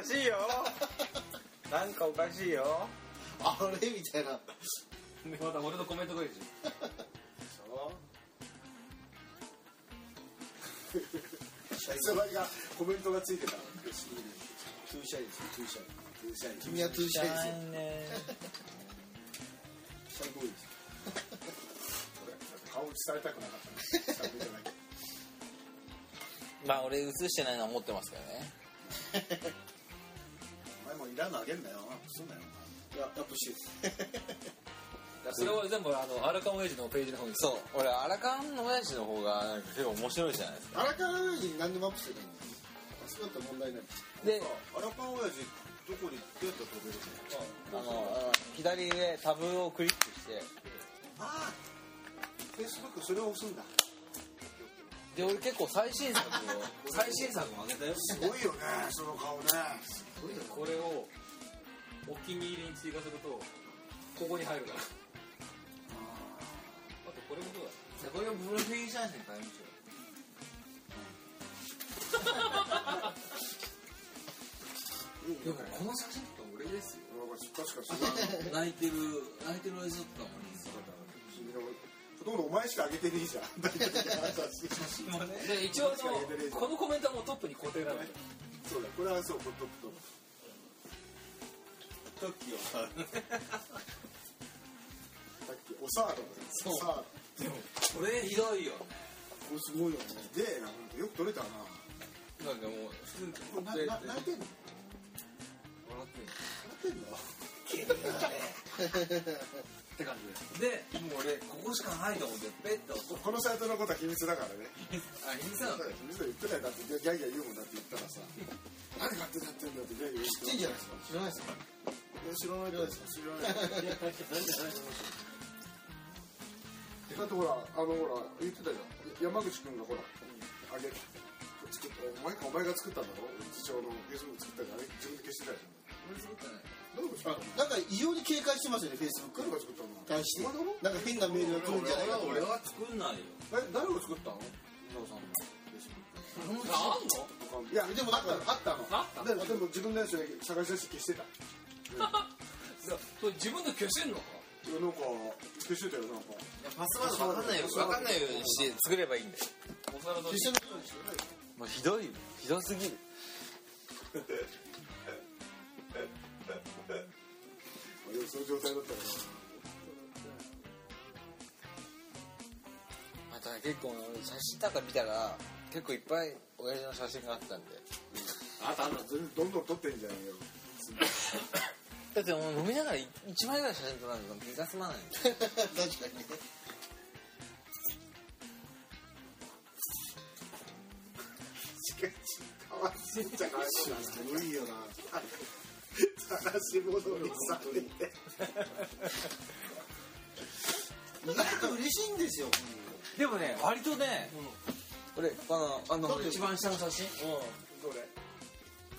かしいよ。なんかおかしいよ。あれみたいな。でまた俺のコメント がいいでしそれがコメントがついてた too shy です。よ too shy too shy 君は too shy です。よね shy boy です。顔映されたくなかったまあ俺映してないのは思ってます。けどねお前もいらんのあげんなよ。そうだよ。いやアップしてるょそれを全部あのアラカン親父のページの方に。そう。俺アラカンの親父の方がなんか結構面白いじゃないですか。荒川親父に何でもアップしてるんだよそうだったら問題ないでアラパン親父どこにどうやって飛べるのあのあの左でタブをクリックして。ああフェイスブックそれを押すんだで俺結構最新作を。最新作も上げたよ。すごいよねその顔ね。これをお気に入りに追加するとここに入るから。あとこれもそうだ？これをプロフィール写真変えましょでもこの写真とか俺ですよ。確かに泣いてる泣いてる映像とかもいいですよほとんどお前しか上げてねえじゃん。で一応 このコメントはもうトップに固定なんでそうだこれはそうトップトップ。さっきおサードそう。サーでもこれひど。いよドこれすごいよ。ねでよく撮れたな。なんかもう普通にこれなな泣いてんの？笑ってんの？って感じです。でもう俺ここしかないと思ってペッと。このサイトのことは秘密だからね。あインスタそうだよ秘密だよ。言ってないだってギャーギャー言うもんだって言ったらさ何勝手にやってんだってギャーギャー言知ってんじゃないですか知らないですか知らないです知らないだってほらあのほら言ってたじゃん山口君がほらあげ作ったお前かお前が作ったんだろ次長のフェイス作ったじゃんあれ自分で消してたじゃん俺作ったね誰が作ったのなんか異様に警戒してますよねフェイスブック誰が作ったの？対して。なんか変なメールが来るんじゃないかと俺は作んないよ。え誰が作ったの？皆さんのフェイスブックあんの？いやでもあったのあったの。あったでもでも自分のやつで探し出して消してた。それ自分で消せんのか？いやなんか消してたよなんか。パスワード分かんないよ。分かんないようにして作ればいいんだよ。消せないもうひどいよ。ひどすぎる でもそういう状態だったかまた結構写真なんか見たら結構いっぱい親父の写真があったんで。らあったあどんどん撮ってんじゃんよ。だってもう飲みながら1枚ぐらい写真撮らないと気が済まない。確かに。ねかわいいよな探し物にされて意外と嬉しいんですよでもね割とね俺あのあの一番下の写真どれ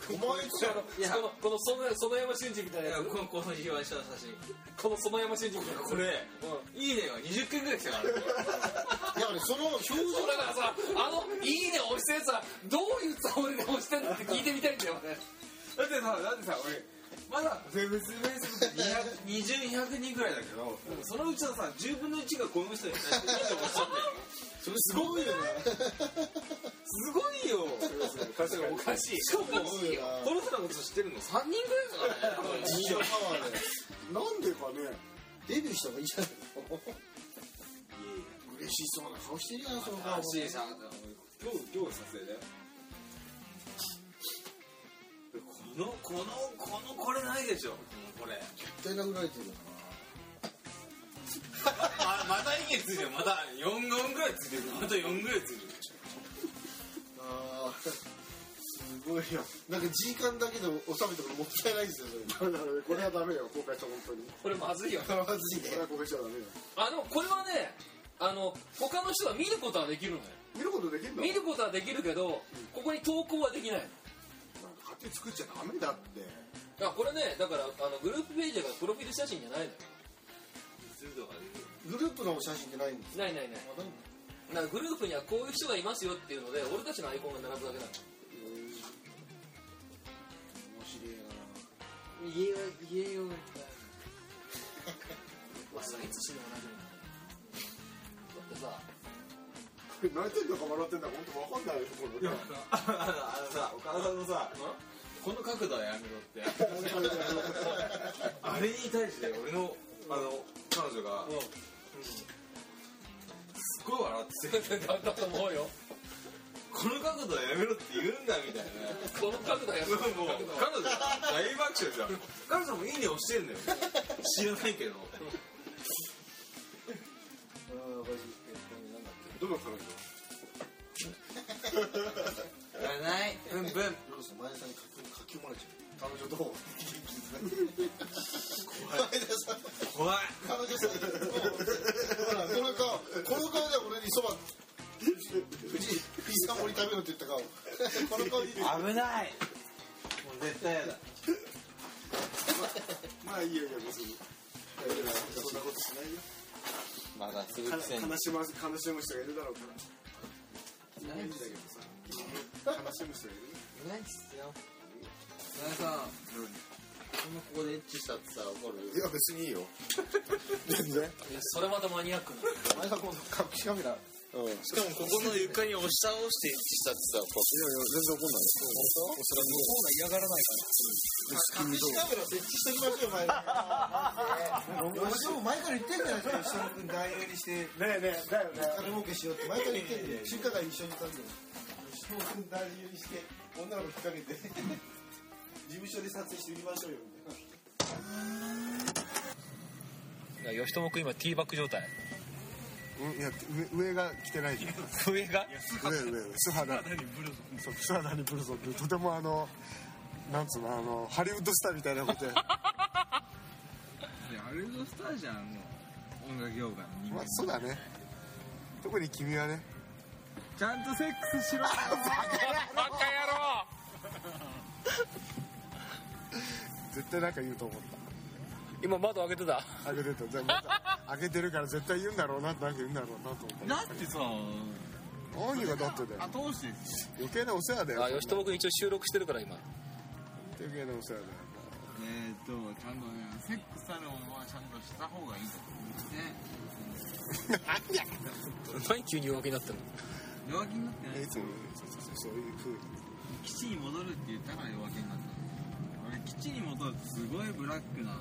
お前いやこのこの園園山俊二みたいなやつこのこの一番下の写真この園山俊二みたいなやつこれいいねが20件ぐらい来たからいやその表情だからさあの「いいね」押したやつはどういうつもりで押してんのって聞いてみたいんだよね。だってさだってさ俺まだフェイスブック20200人ぐらいだけど、そのうちのさ10分の1がこの人に対していいとかしちゃってるそれすごいよね。すごいよ。確かにおかしいすごいよなこの人のこと知ってるの3人ぐらいですから。ね。パワーでなんでかねデビューした方がいいじゃない嬉しそうな顔してるやんその顔らしいさ今日今日撮影だよのこのこのこれないでしょ。これ。絶対れてるよままた2件ついてるまた4本ぐらいついてるまた4ぐらいついてる。なあーすごいよ。なんかだけで収めてももったいないですよそれこれはダメよ公開した本当に。これまずいよ。まずいねこれは公開しちゃダメよ。あのこれはねあの他の人が見ることはできるのよ。見ることできるの？見ることはできるけどここに投稿はできないなんか勝手に作っちゃダメだって。あこれねだからあのグループページがプロフィール写真じゃないの。よ。グループの写真ってないんですないないないあないんだ。だからグループにはこういう人がいますよっていうので俺たちのアイコンが並ぶだけなの。面白いな。家は家よさいつ死んでも大丈夫なのだってさ。泣いてんのか笑ってんだか本当わかんないよこれあのさ岡田さんのさこの角度はやめろって。あれに対して俺のあの彼女がすごい笑っててだったと思うよ。この角度はやめろって言うんだみたいな。この角度やるもう彼女大爆笑じゃん。彼女もいいね押してんだよ。知らないけど。どの彼女 いらない。ブンブン。どうする前田さんに書き書き込まれちゃう彼女どう怖い。怖い。彼女さんほらこの顔この顔で俺にそば藤井ピザ盛り食べろって言った顔この顔に危ない。もう絶対やだまあい。い。よい。い。よ別にそんなことしない。よまだすぐ悲くせにしま悲しむ人がい。るだろうからい。ない。んだけどさ悲しむ人がい。るい。ない。っすよ田中さんそんなここでエッチしたってさ怒る？いや別にいいよ。全然。それまたマニアックな。前田今度隠しカメラうん。いやいやしかもここの床に押し倒してエッチしたってさこ全然怒んない本当？それは向こうが嫌がらないから。隠しカメラ設置しときましょう前。田私も前から言ってんじゃないですか吉野君代理にしてねえねえだよね。金儲けしようって前から言ってんで中華街一緒にいたんで吉野君代理にして女の子引っ掛けて事務所で撮影して売りましょうよみたいな。吉友君今ティーバック状態。うんいや上上が着てないじゃん。上が？上上素肌。にブルゾン。そう素肌にブルゾン。ってとてもあのなんつうのあのハリウッドスターみたいなこと やハリウッドスターじゃんもう音楽業界の人まあそうだね。特に君はね。ちゃんとセックスしろ。バカ野郎絶対なんか言うと思っ今窓開けてた？た開けてた。全部開けてるから絶対言うんだろうなってなんか言うんだろうなと思った。だってさ何がだってだよ。後押し？で余計なお世話だよあ吉友君一応収録してるから今。余計なお世話だよ。えーっとちゃんとねセックスあるものはちゃんとした方がいいと思う。んですね何急に弱気になってるの？弱気になってないいつもそうそうそうそういう風に。基地に戻るって言ったから弱気になったの俺基地に戻るってすごいブラックな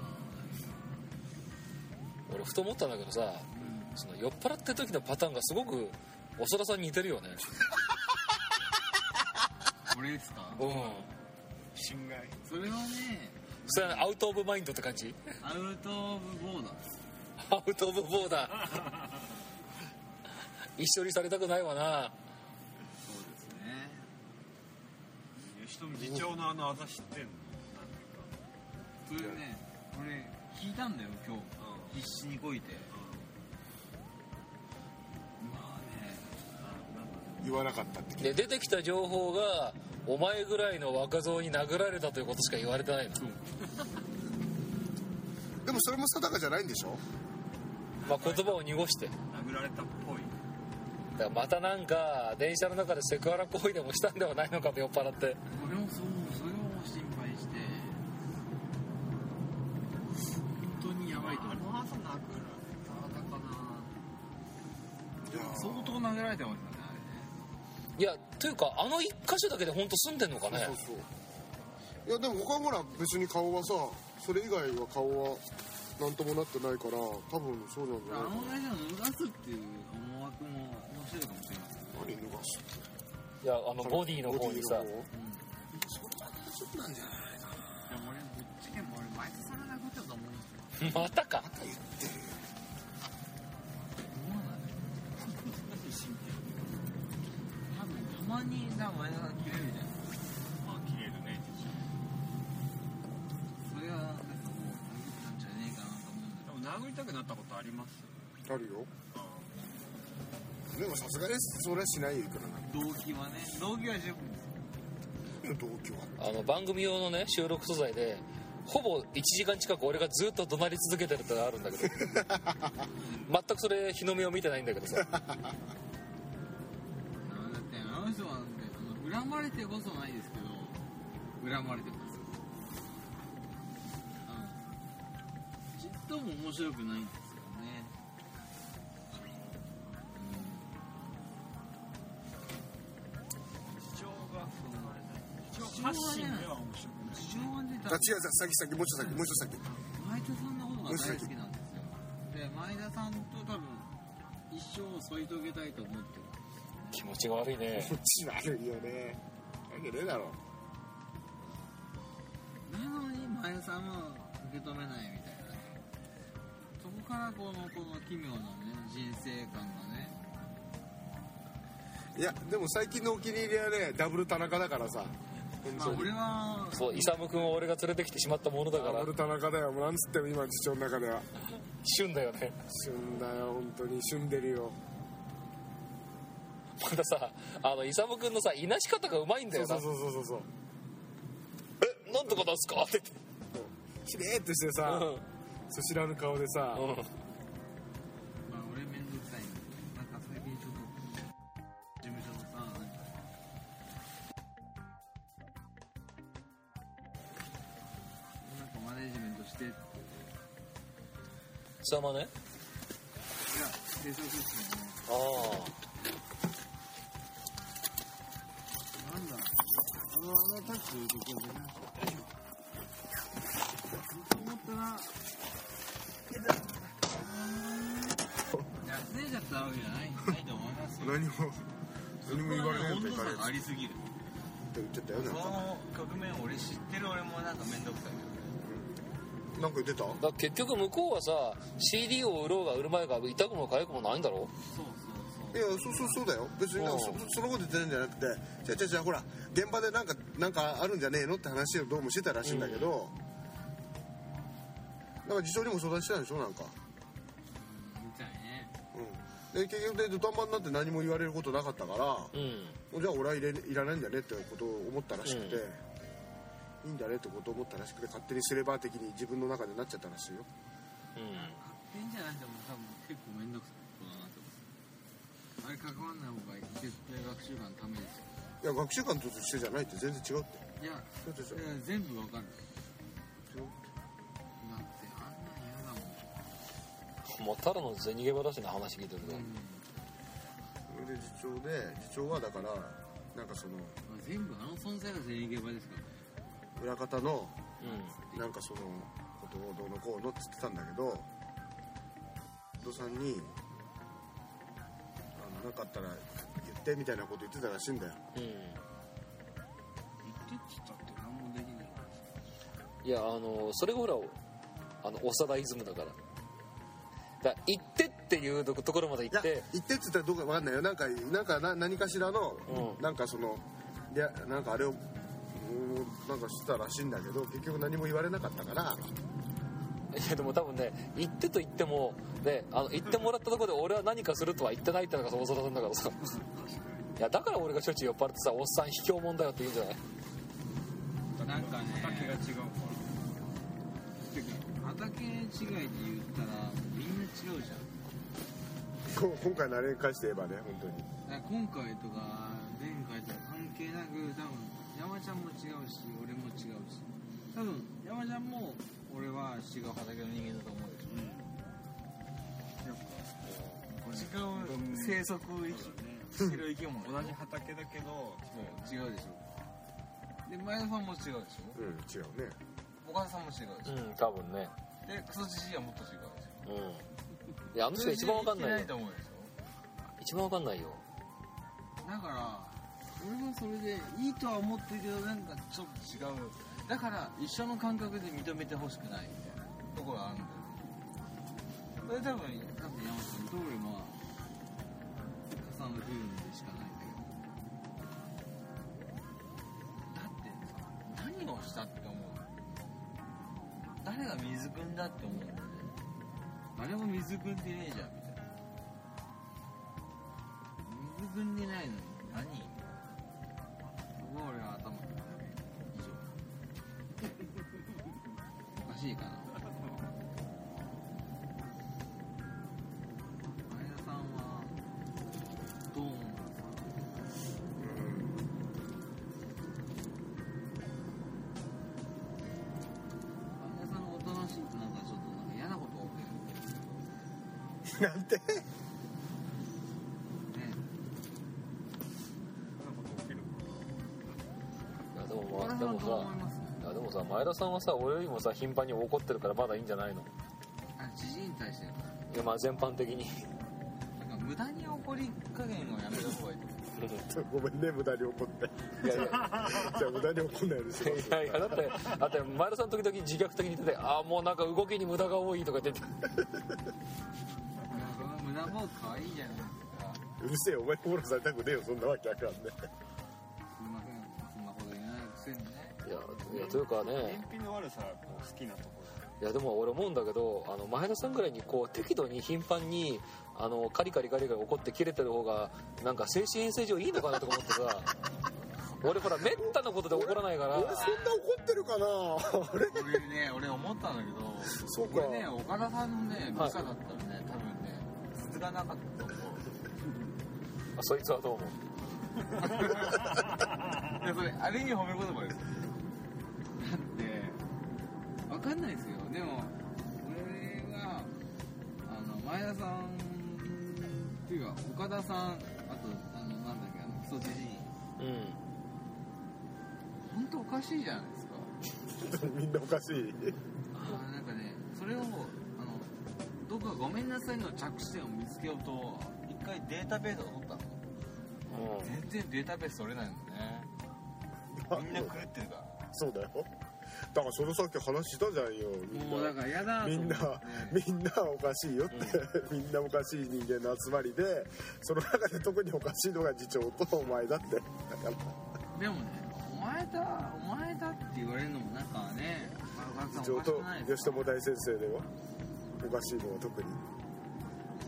俺ふと思ったんだけどさ、その酔っ払ってる時のパターンがすごく長田さんに似てるよね。俺ですか？うん。侵害それはねそれはアウト・オブ・マインドって感じ？アウト・オブ・ボーダーアウト・オブ・ボーダー一緒にされたくないわな。そうですね。吉富次長のあのあざ知ってんの？それね俺聞いたんだよ今日。必死にこいて。まあね。言わなかったって。で出てきた情報がお前ぐらいの若造に殴られたということしか言われてないの、でもそれも定かじゃないんでしょ？まあ、言葉を濁して。殴られたっぽい。だからまたなんか電車の中でセクハラ行為でもしたんではないのかと酔っ払って。俺もそうそれを心配して本当にやばいと思うあの後殴られ体かないや相当殴られてましたね。あれねいやというかあの一箇所だけで本当住んでんのかね。そうそういやでも他はほら別に顔はさそれ以外は顔はなんともなってないから多分そうなんじゃあないかな。の会社を脱がすっていう思惑も面白いかもしれません何脱がすっていやあのボディの方にさ。ボディの方。それは大丈夫なんじゃない。かでも俺ぶっちゃけ俺毎日されなこと思うんですよ。またか。な言って。るまにさ前田さん切れるじゃん。まあ切れるねそれはなんかもうなんじゃねえかなと思うんだでも殴りたくなったことあります？あるよ。でもさすがにそれはしないよいくらな。動機はね。動機は十分です。動機は。あの番組用のね収録素材でほぼ1時間近く俺がずっと怒鳴り続けてるってのがあるんだけど。全くそれ日の目を見てないんだけどさ恨まれてこそないですけど恨まれてます。うん。ちっとも面白くないんですよね、うん、主張が含まれない発信では面白くない主張はね立ち屋さん先先もうちょっと先もうちょっと先。前田さんのことが大好きなんですよ。で前田さんと多分一生添い遂げたいと思ってる。気持ちが悪いね。こっち悪いよね。わけねえだろ。なのに前田さんは受け止めないみたいな。そこからこのこの奇妙なね人生観がね。いやでも最近のお気に入りはねダブル田中だからさ。まあ俺はそう勇君を俺が連れてきてしまったものだから。ダブル田中だよ。もうなんつっても今父親の中では。旬だよね。旬だよ本当に。旬でるよまたさあの勇君のさいなし方がうまいんだよな。そうそうそうそうそう。えなんとか出すか？ってしれーっとしてさ言ってそ知らぬ顔でさうん。うんまあ俺めんどくさいんでなんか最近ちょっと事務所のさなんかなんかマネージメントしていや貴様ね。制作室のね。あなんだあのあのタ思ったらいや拗ねちゃったわけじゃない。ないと思いますよ何も何も言われないってありすぎる言ってたよなんかの局面俺知ってる俺もなんかめんどくさい。なんか言ってた？あだから結局向こうはさ CD を売ろうが売る前が痛くも痒くもないんだろ？そういやそうそうそうだよ。別になんかそそのこと言ってるんじゃなくてじゃじゃじゃほら現場でなんかなんかあるんじゃねえのって話をどうもしてたらしいんだけど、なんか次長にも相談してたんでしょなんか。みたいね。うん。で結局で土壇場になって何も言われることなかったから、うん。じゃあ俺は入れいらないんだねってことを思ったらしくて、いいんだねってことを思ったらしくて勝手にスレバー的に自分の中でなっちゃったらしいよ。うん。勝手にじゃなくても多分結構めんどくさいあれ関わんない方がいい絶対学習官のためですよ。いや学習官としてじゃないって全然違うって。いやそうでしょ。いや全部わかる違うだってあんなん。嫌だもん。もうただの銭ゲバだしな話聞いてると、それで次長で次長はだからなんかそのまあ全部あの存在が全員現場ですからね裏方のうなんかそのことをどうのこうのって言ってたんだけど伊藤さんになかったら言ってみたいなこと言ってたらしいんだよ。んうん。言ってっつったって何もできないいやあのそれがほらあの長田イズムだから。だから行ってっていうところまで行って。言ってっつったらどうかわかんないよ。なんかなんかな何かしらの、うん。なんかそのいやなんかあれをうんなんかしてたらしいんだけど結局何も言われなかったからいやでも多分ね行ってと言ってもねあの行ってもらったところで俺は何かするとは言ってないってのが大空さんだからさ。いやだから俺がしょっちゅう酔っ払ってさおっさん卑怯者だよって言うんじゃない。なんかね畑が違うから畑違いって言ったらみんな違うじゃん。こ今回のあれに関して言えばね本当に。今回とか前回とか関係なく多分山ちゃんも違うし俺も違うし。多分山ちゃんも俺は違う畑の人間だと思うでしょ、違う生息域してる生き物同じ畑だけど違うでしょ。で前田さんも違うでしょ。うん。違うね岡田さんも違うでしょ、うん多分ねでクソじじいはもっと違うでしょうんいやあの人が一番わかんないよ。ないと思うでし一番わかんない。よょだから俺はそれでいいとは思ってるけどなんかちょっと違うだから一緒の感覚で認めてほしくないみたいなところがあるんだよそれ多分多分山さんの通りまあ重なる部分でしかないんだけどだってさ何をしたって思う誰が水くんだって思うんだよね誰も水くんでねえじゃんみたいな水くんでないのに何俺はなんて。ねいやでもまあでもさいやでもさ前田さんはさ俺よりもさ頻繁に怒ってるからまだいいんじゃないの？あ知事に対していやまあ全般的に。なんか無駄に怒り加減をやめた方がいい。ごめんね無駄に怒って。いやいや。じゃあ無駄に怒んないようにしますいやいやだってだって前田さん時々自虐的に言っててああもうなんか動きに無駄が多いとか言っててその無駄坊可愛いじゃないですか。うるせえお前フォローされたくねえよそんなわけあかんねすいません。そんなこと言えないくせにね。いやいやというかね。燃費の悪さがこう好きなとこいやでも俺思うんだけどあの前田さんぐらいにこう適度に頻繁にあのカリカリカリカリ怒って切れてる方がなんか精神衛生上いいのかなとか思ってさ。俺ほらめったなことで怒らないから。俺そんな怒ってるかな？あれろ俺ね俺思ったんだけどそうか。俺ね岡田さんのね部下だったらね、多分ね筒がなかったと思う。あそいつはどう思う？いやそれある意味褒め言葉ですよ。だってわかんないですよ。でも俺があの前田さんっていうか岡田さんあとあのなんだっけあのクソじじい。うん。本当おかしいじゃないですか。みんなおかしい。あなんかねそれをあのどっかごめんなさいの着地点を見つけようと一回データベースを取ったの。全然データベース取れないんですね。みんな狂ってるか。らそうだよ。だからそのさっき話したじゃんよ。みんなもうだから嫌だとみんなみんなおかしいよって、みんなおかしい人間の集まりでその中で特におかしいのが次長とお前だって。だからでもねお前だお前だって言われるのもなんかね次長と吉友大先生ではおかしいのは特に。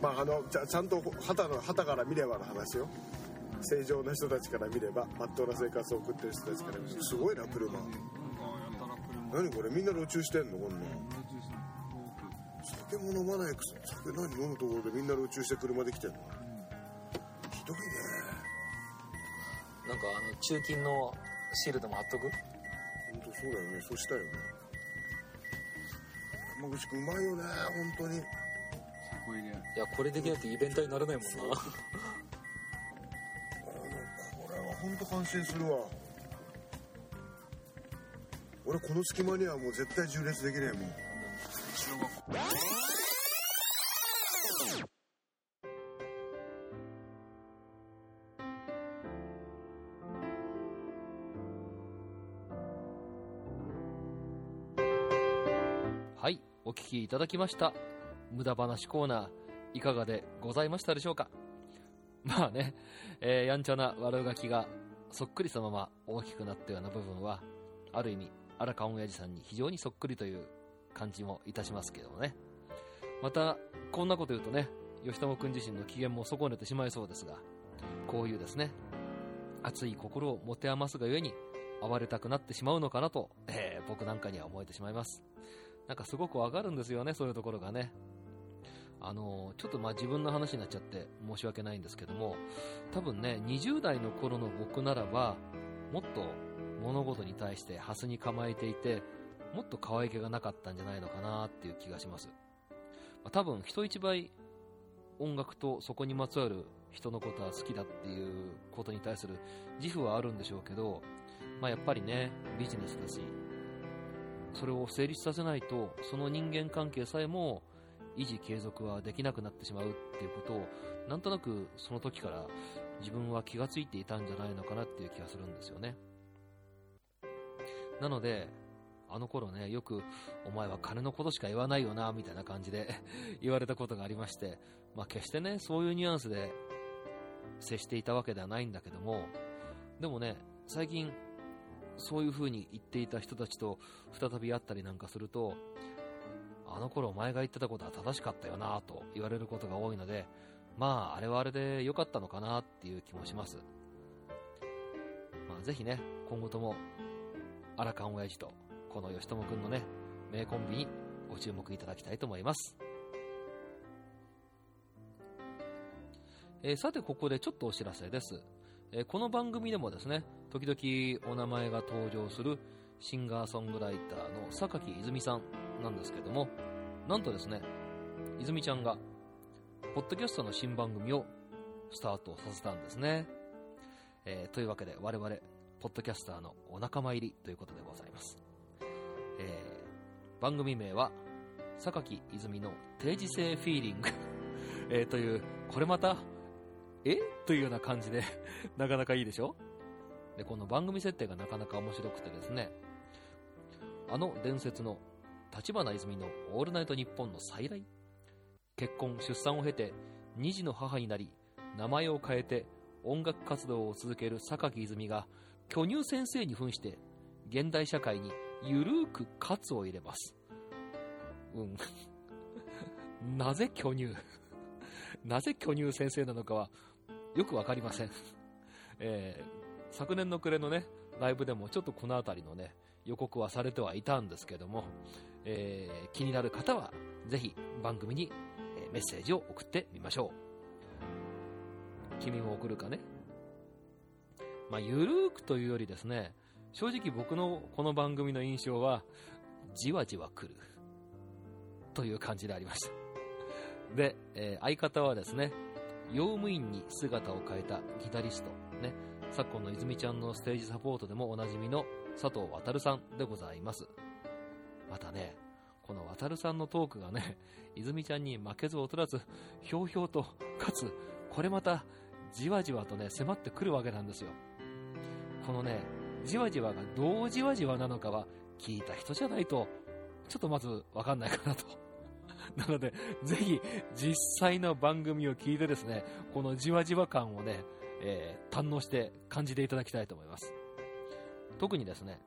まああのちゃちゃんと旗の旗から見ればの話よ。正常な人たちから見ればまっとうな生活を送ってる人たちから見れば。すごいな車。何これ？みんな路中してんの？こんなん酒も飲まないくせに。酒何飲むところでみんな路中して車で来てんの？ひどいね。なんかあの中金のシールでも貼っとく？本当そうだよね。そうしたよね山口君うまいよね本当に。いやこれできないとイベントにならないもんな。あのこれは本当感心するわ。俺この隙間にはもう絶対縦列できねえもんいただきました。無駄話コーナー、いかがでございましたでしょうか？まあね、えーやんちゃな悪ガキがそっくりそのまま大きくなったような部分は、ある意味、荒川親父さんに非常にそっくりという感じもいたしますけどもね。また、こんなこと言うとね、吉友くん自身の機嫌も損ねてしまいそうですが、こういうですね、熱い心を持て余すがゆえに、暴れたくなってしまうのかなと、えー僕なんかには思えてしまいます。なんかすごくわかるんですよね、そういうところがね。あの、ちょっとまあ自分の話になっちゃって申し訳ないんですけども、多分ね、20代の頃の僕ならば、もっと物事に対してハスに構えていて、もっと可愛げがなかったんじゃないのかなっていう気がします。まあ多分人一倍音楽とそこにまつわる人のことは好きだっていうことに対する自負はあるんでしょうけど、まあやっぱりね、ビジネスだし、それを成立させないと、その人間関係さえも維持継続はできなくなってしまうっていうことを、なんとなくその時から自分は気がついていたんじゃないのかなっていう気がするんですよね。なので、あの頃ね、よく、お前は金のことしか言わないよな、みたいな感じで 言われたことがありまして、まあ決してね、そういうニュアンスで接していたわけではないんだけども、でもね、最近、そういう風に言っていた人たちと再び会ったりなんかすると、あの頃お前が言ってたことは正しかったよなと言われることが多いので、まあ、あれはあれで良かったのかなっていう気もします。まあ、ぜひね、今後とも、荒川親父と、この吉友くんのね、名コンビにご注目いただきたいと思います。えーさて、ここでちょっとお知らせです。えーこの番組でもですね、時々お名前が登場するシンガーソングライターの榊泉さんなんですけども、なんとですね、泉ちゃんが、ポッドキャストの新番組をスタートさせたんですね。えーというわけで我々、ポッドキャスターのお仲間入りということでございます。えー番組名は、榊泉の定時性フィーリング、えという、これまた、え？というような感じで、なかなかいいでしょ？で、この番組設定がなかなか面白くてですね、あの伝説の立花泉のオールナイトニッポンの再来。結婚、出産を経て、二児の母になり、名前を変えて音楽活動を続ける榊泉が巨乳先生に扮して現代社会にゆるーく喝を入れます。うん。なぜ巨乳？なぜ巨乳先生なのかはよくわかりません、えー昨年の暮れのねライブでもちょっとこの辺りのね予告はされてはいたんですけども、えー気になる方はぜひ番組にメッセージを送ってみましょう。君も送るかね？まあゆるーくというよりですね正直僕のこの番組の印象はじわじわ来るという感じでありました。で、えー相方はですね用務員に姿を変えたギタリストね昨今の泉ちゃんのステージサポートでもおなじみの佐藤航さんでございますまたねこの渡さんのトークがね、泉ちゃんに負けず劣らず、ひょうひょうと、かつ、これまた、じわじわとね、迫ってくるわけなんですよ。このね、じわじわがどうじわじわなのかは、聞いた人じゃないと、ちょっとまずわかんないかなと。なので、ぜひ、実際の番組を聞いてですね、このじわじわ感をね、えー堪能して感じていただきたいと思います。特にですね、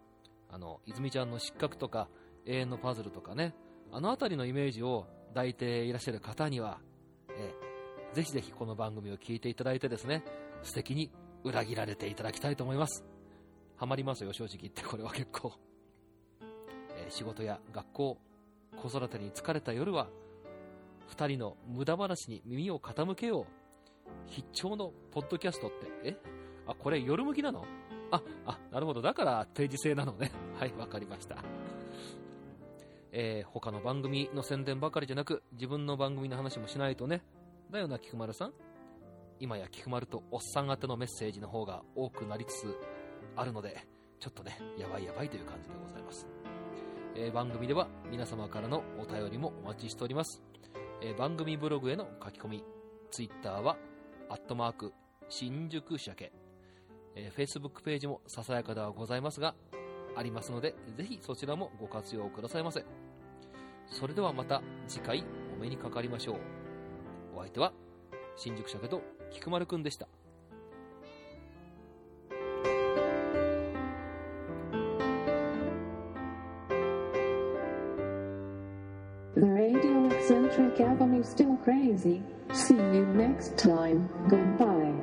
あの、泉ちゃんの失格とか、永遠のパズルとかね、あのあたりのイメージを抱いていらっしゃる方には、えーぜひぜひこの番組を聞いていただいてですね、素敵に裏切られていただきたいと思います。ハマりますよ、正直言って、これは結構。えー仕事や学校、子育てに疲れた夜は、二人の無駄話に耳を傾けよう。必聴のポッドキャストって、え？あ、これ夜向きなの？あ、あ、なるほど。だから定時制なのね。はい、わかりました。えー他の番組の宣伝ばかりじゃなく、自分の番組の話もしないとね。だよな、菊丸さん。今や菊丸とおっさん宛てのメッセージの方が多くなりつつあるので、ちょっとね、やばいやばいという感じでございます。えー番組では皆様からのお便りもお待ちしております。えー番組ブログへの書き込み、ツイッターは、アットマーク、新宿鮭、えー、Facebook ページもささやかではございますが、ありますので、ぜひそちらもご活用くださいませ。それではまた次回お目にかかりましょう。お相手は、新宿鮭と菊丸くんでした。Kevin is still crazy. See you next time. Goodbye.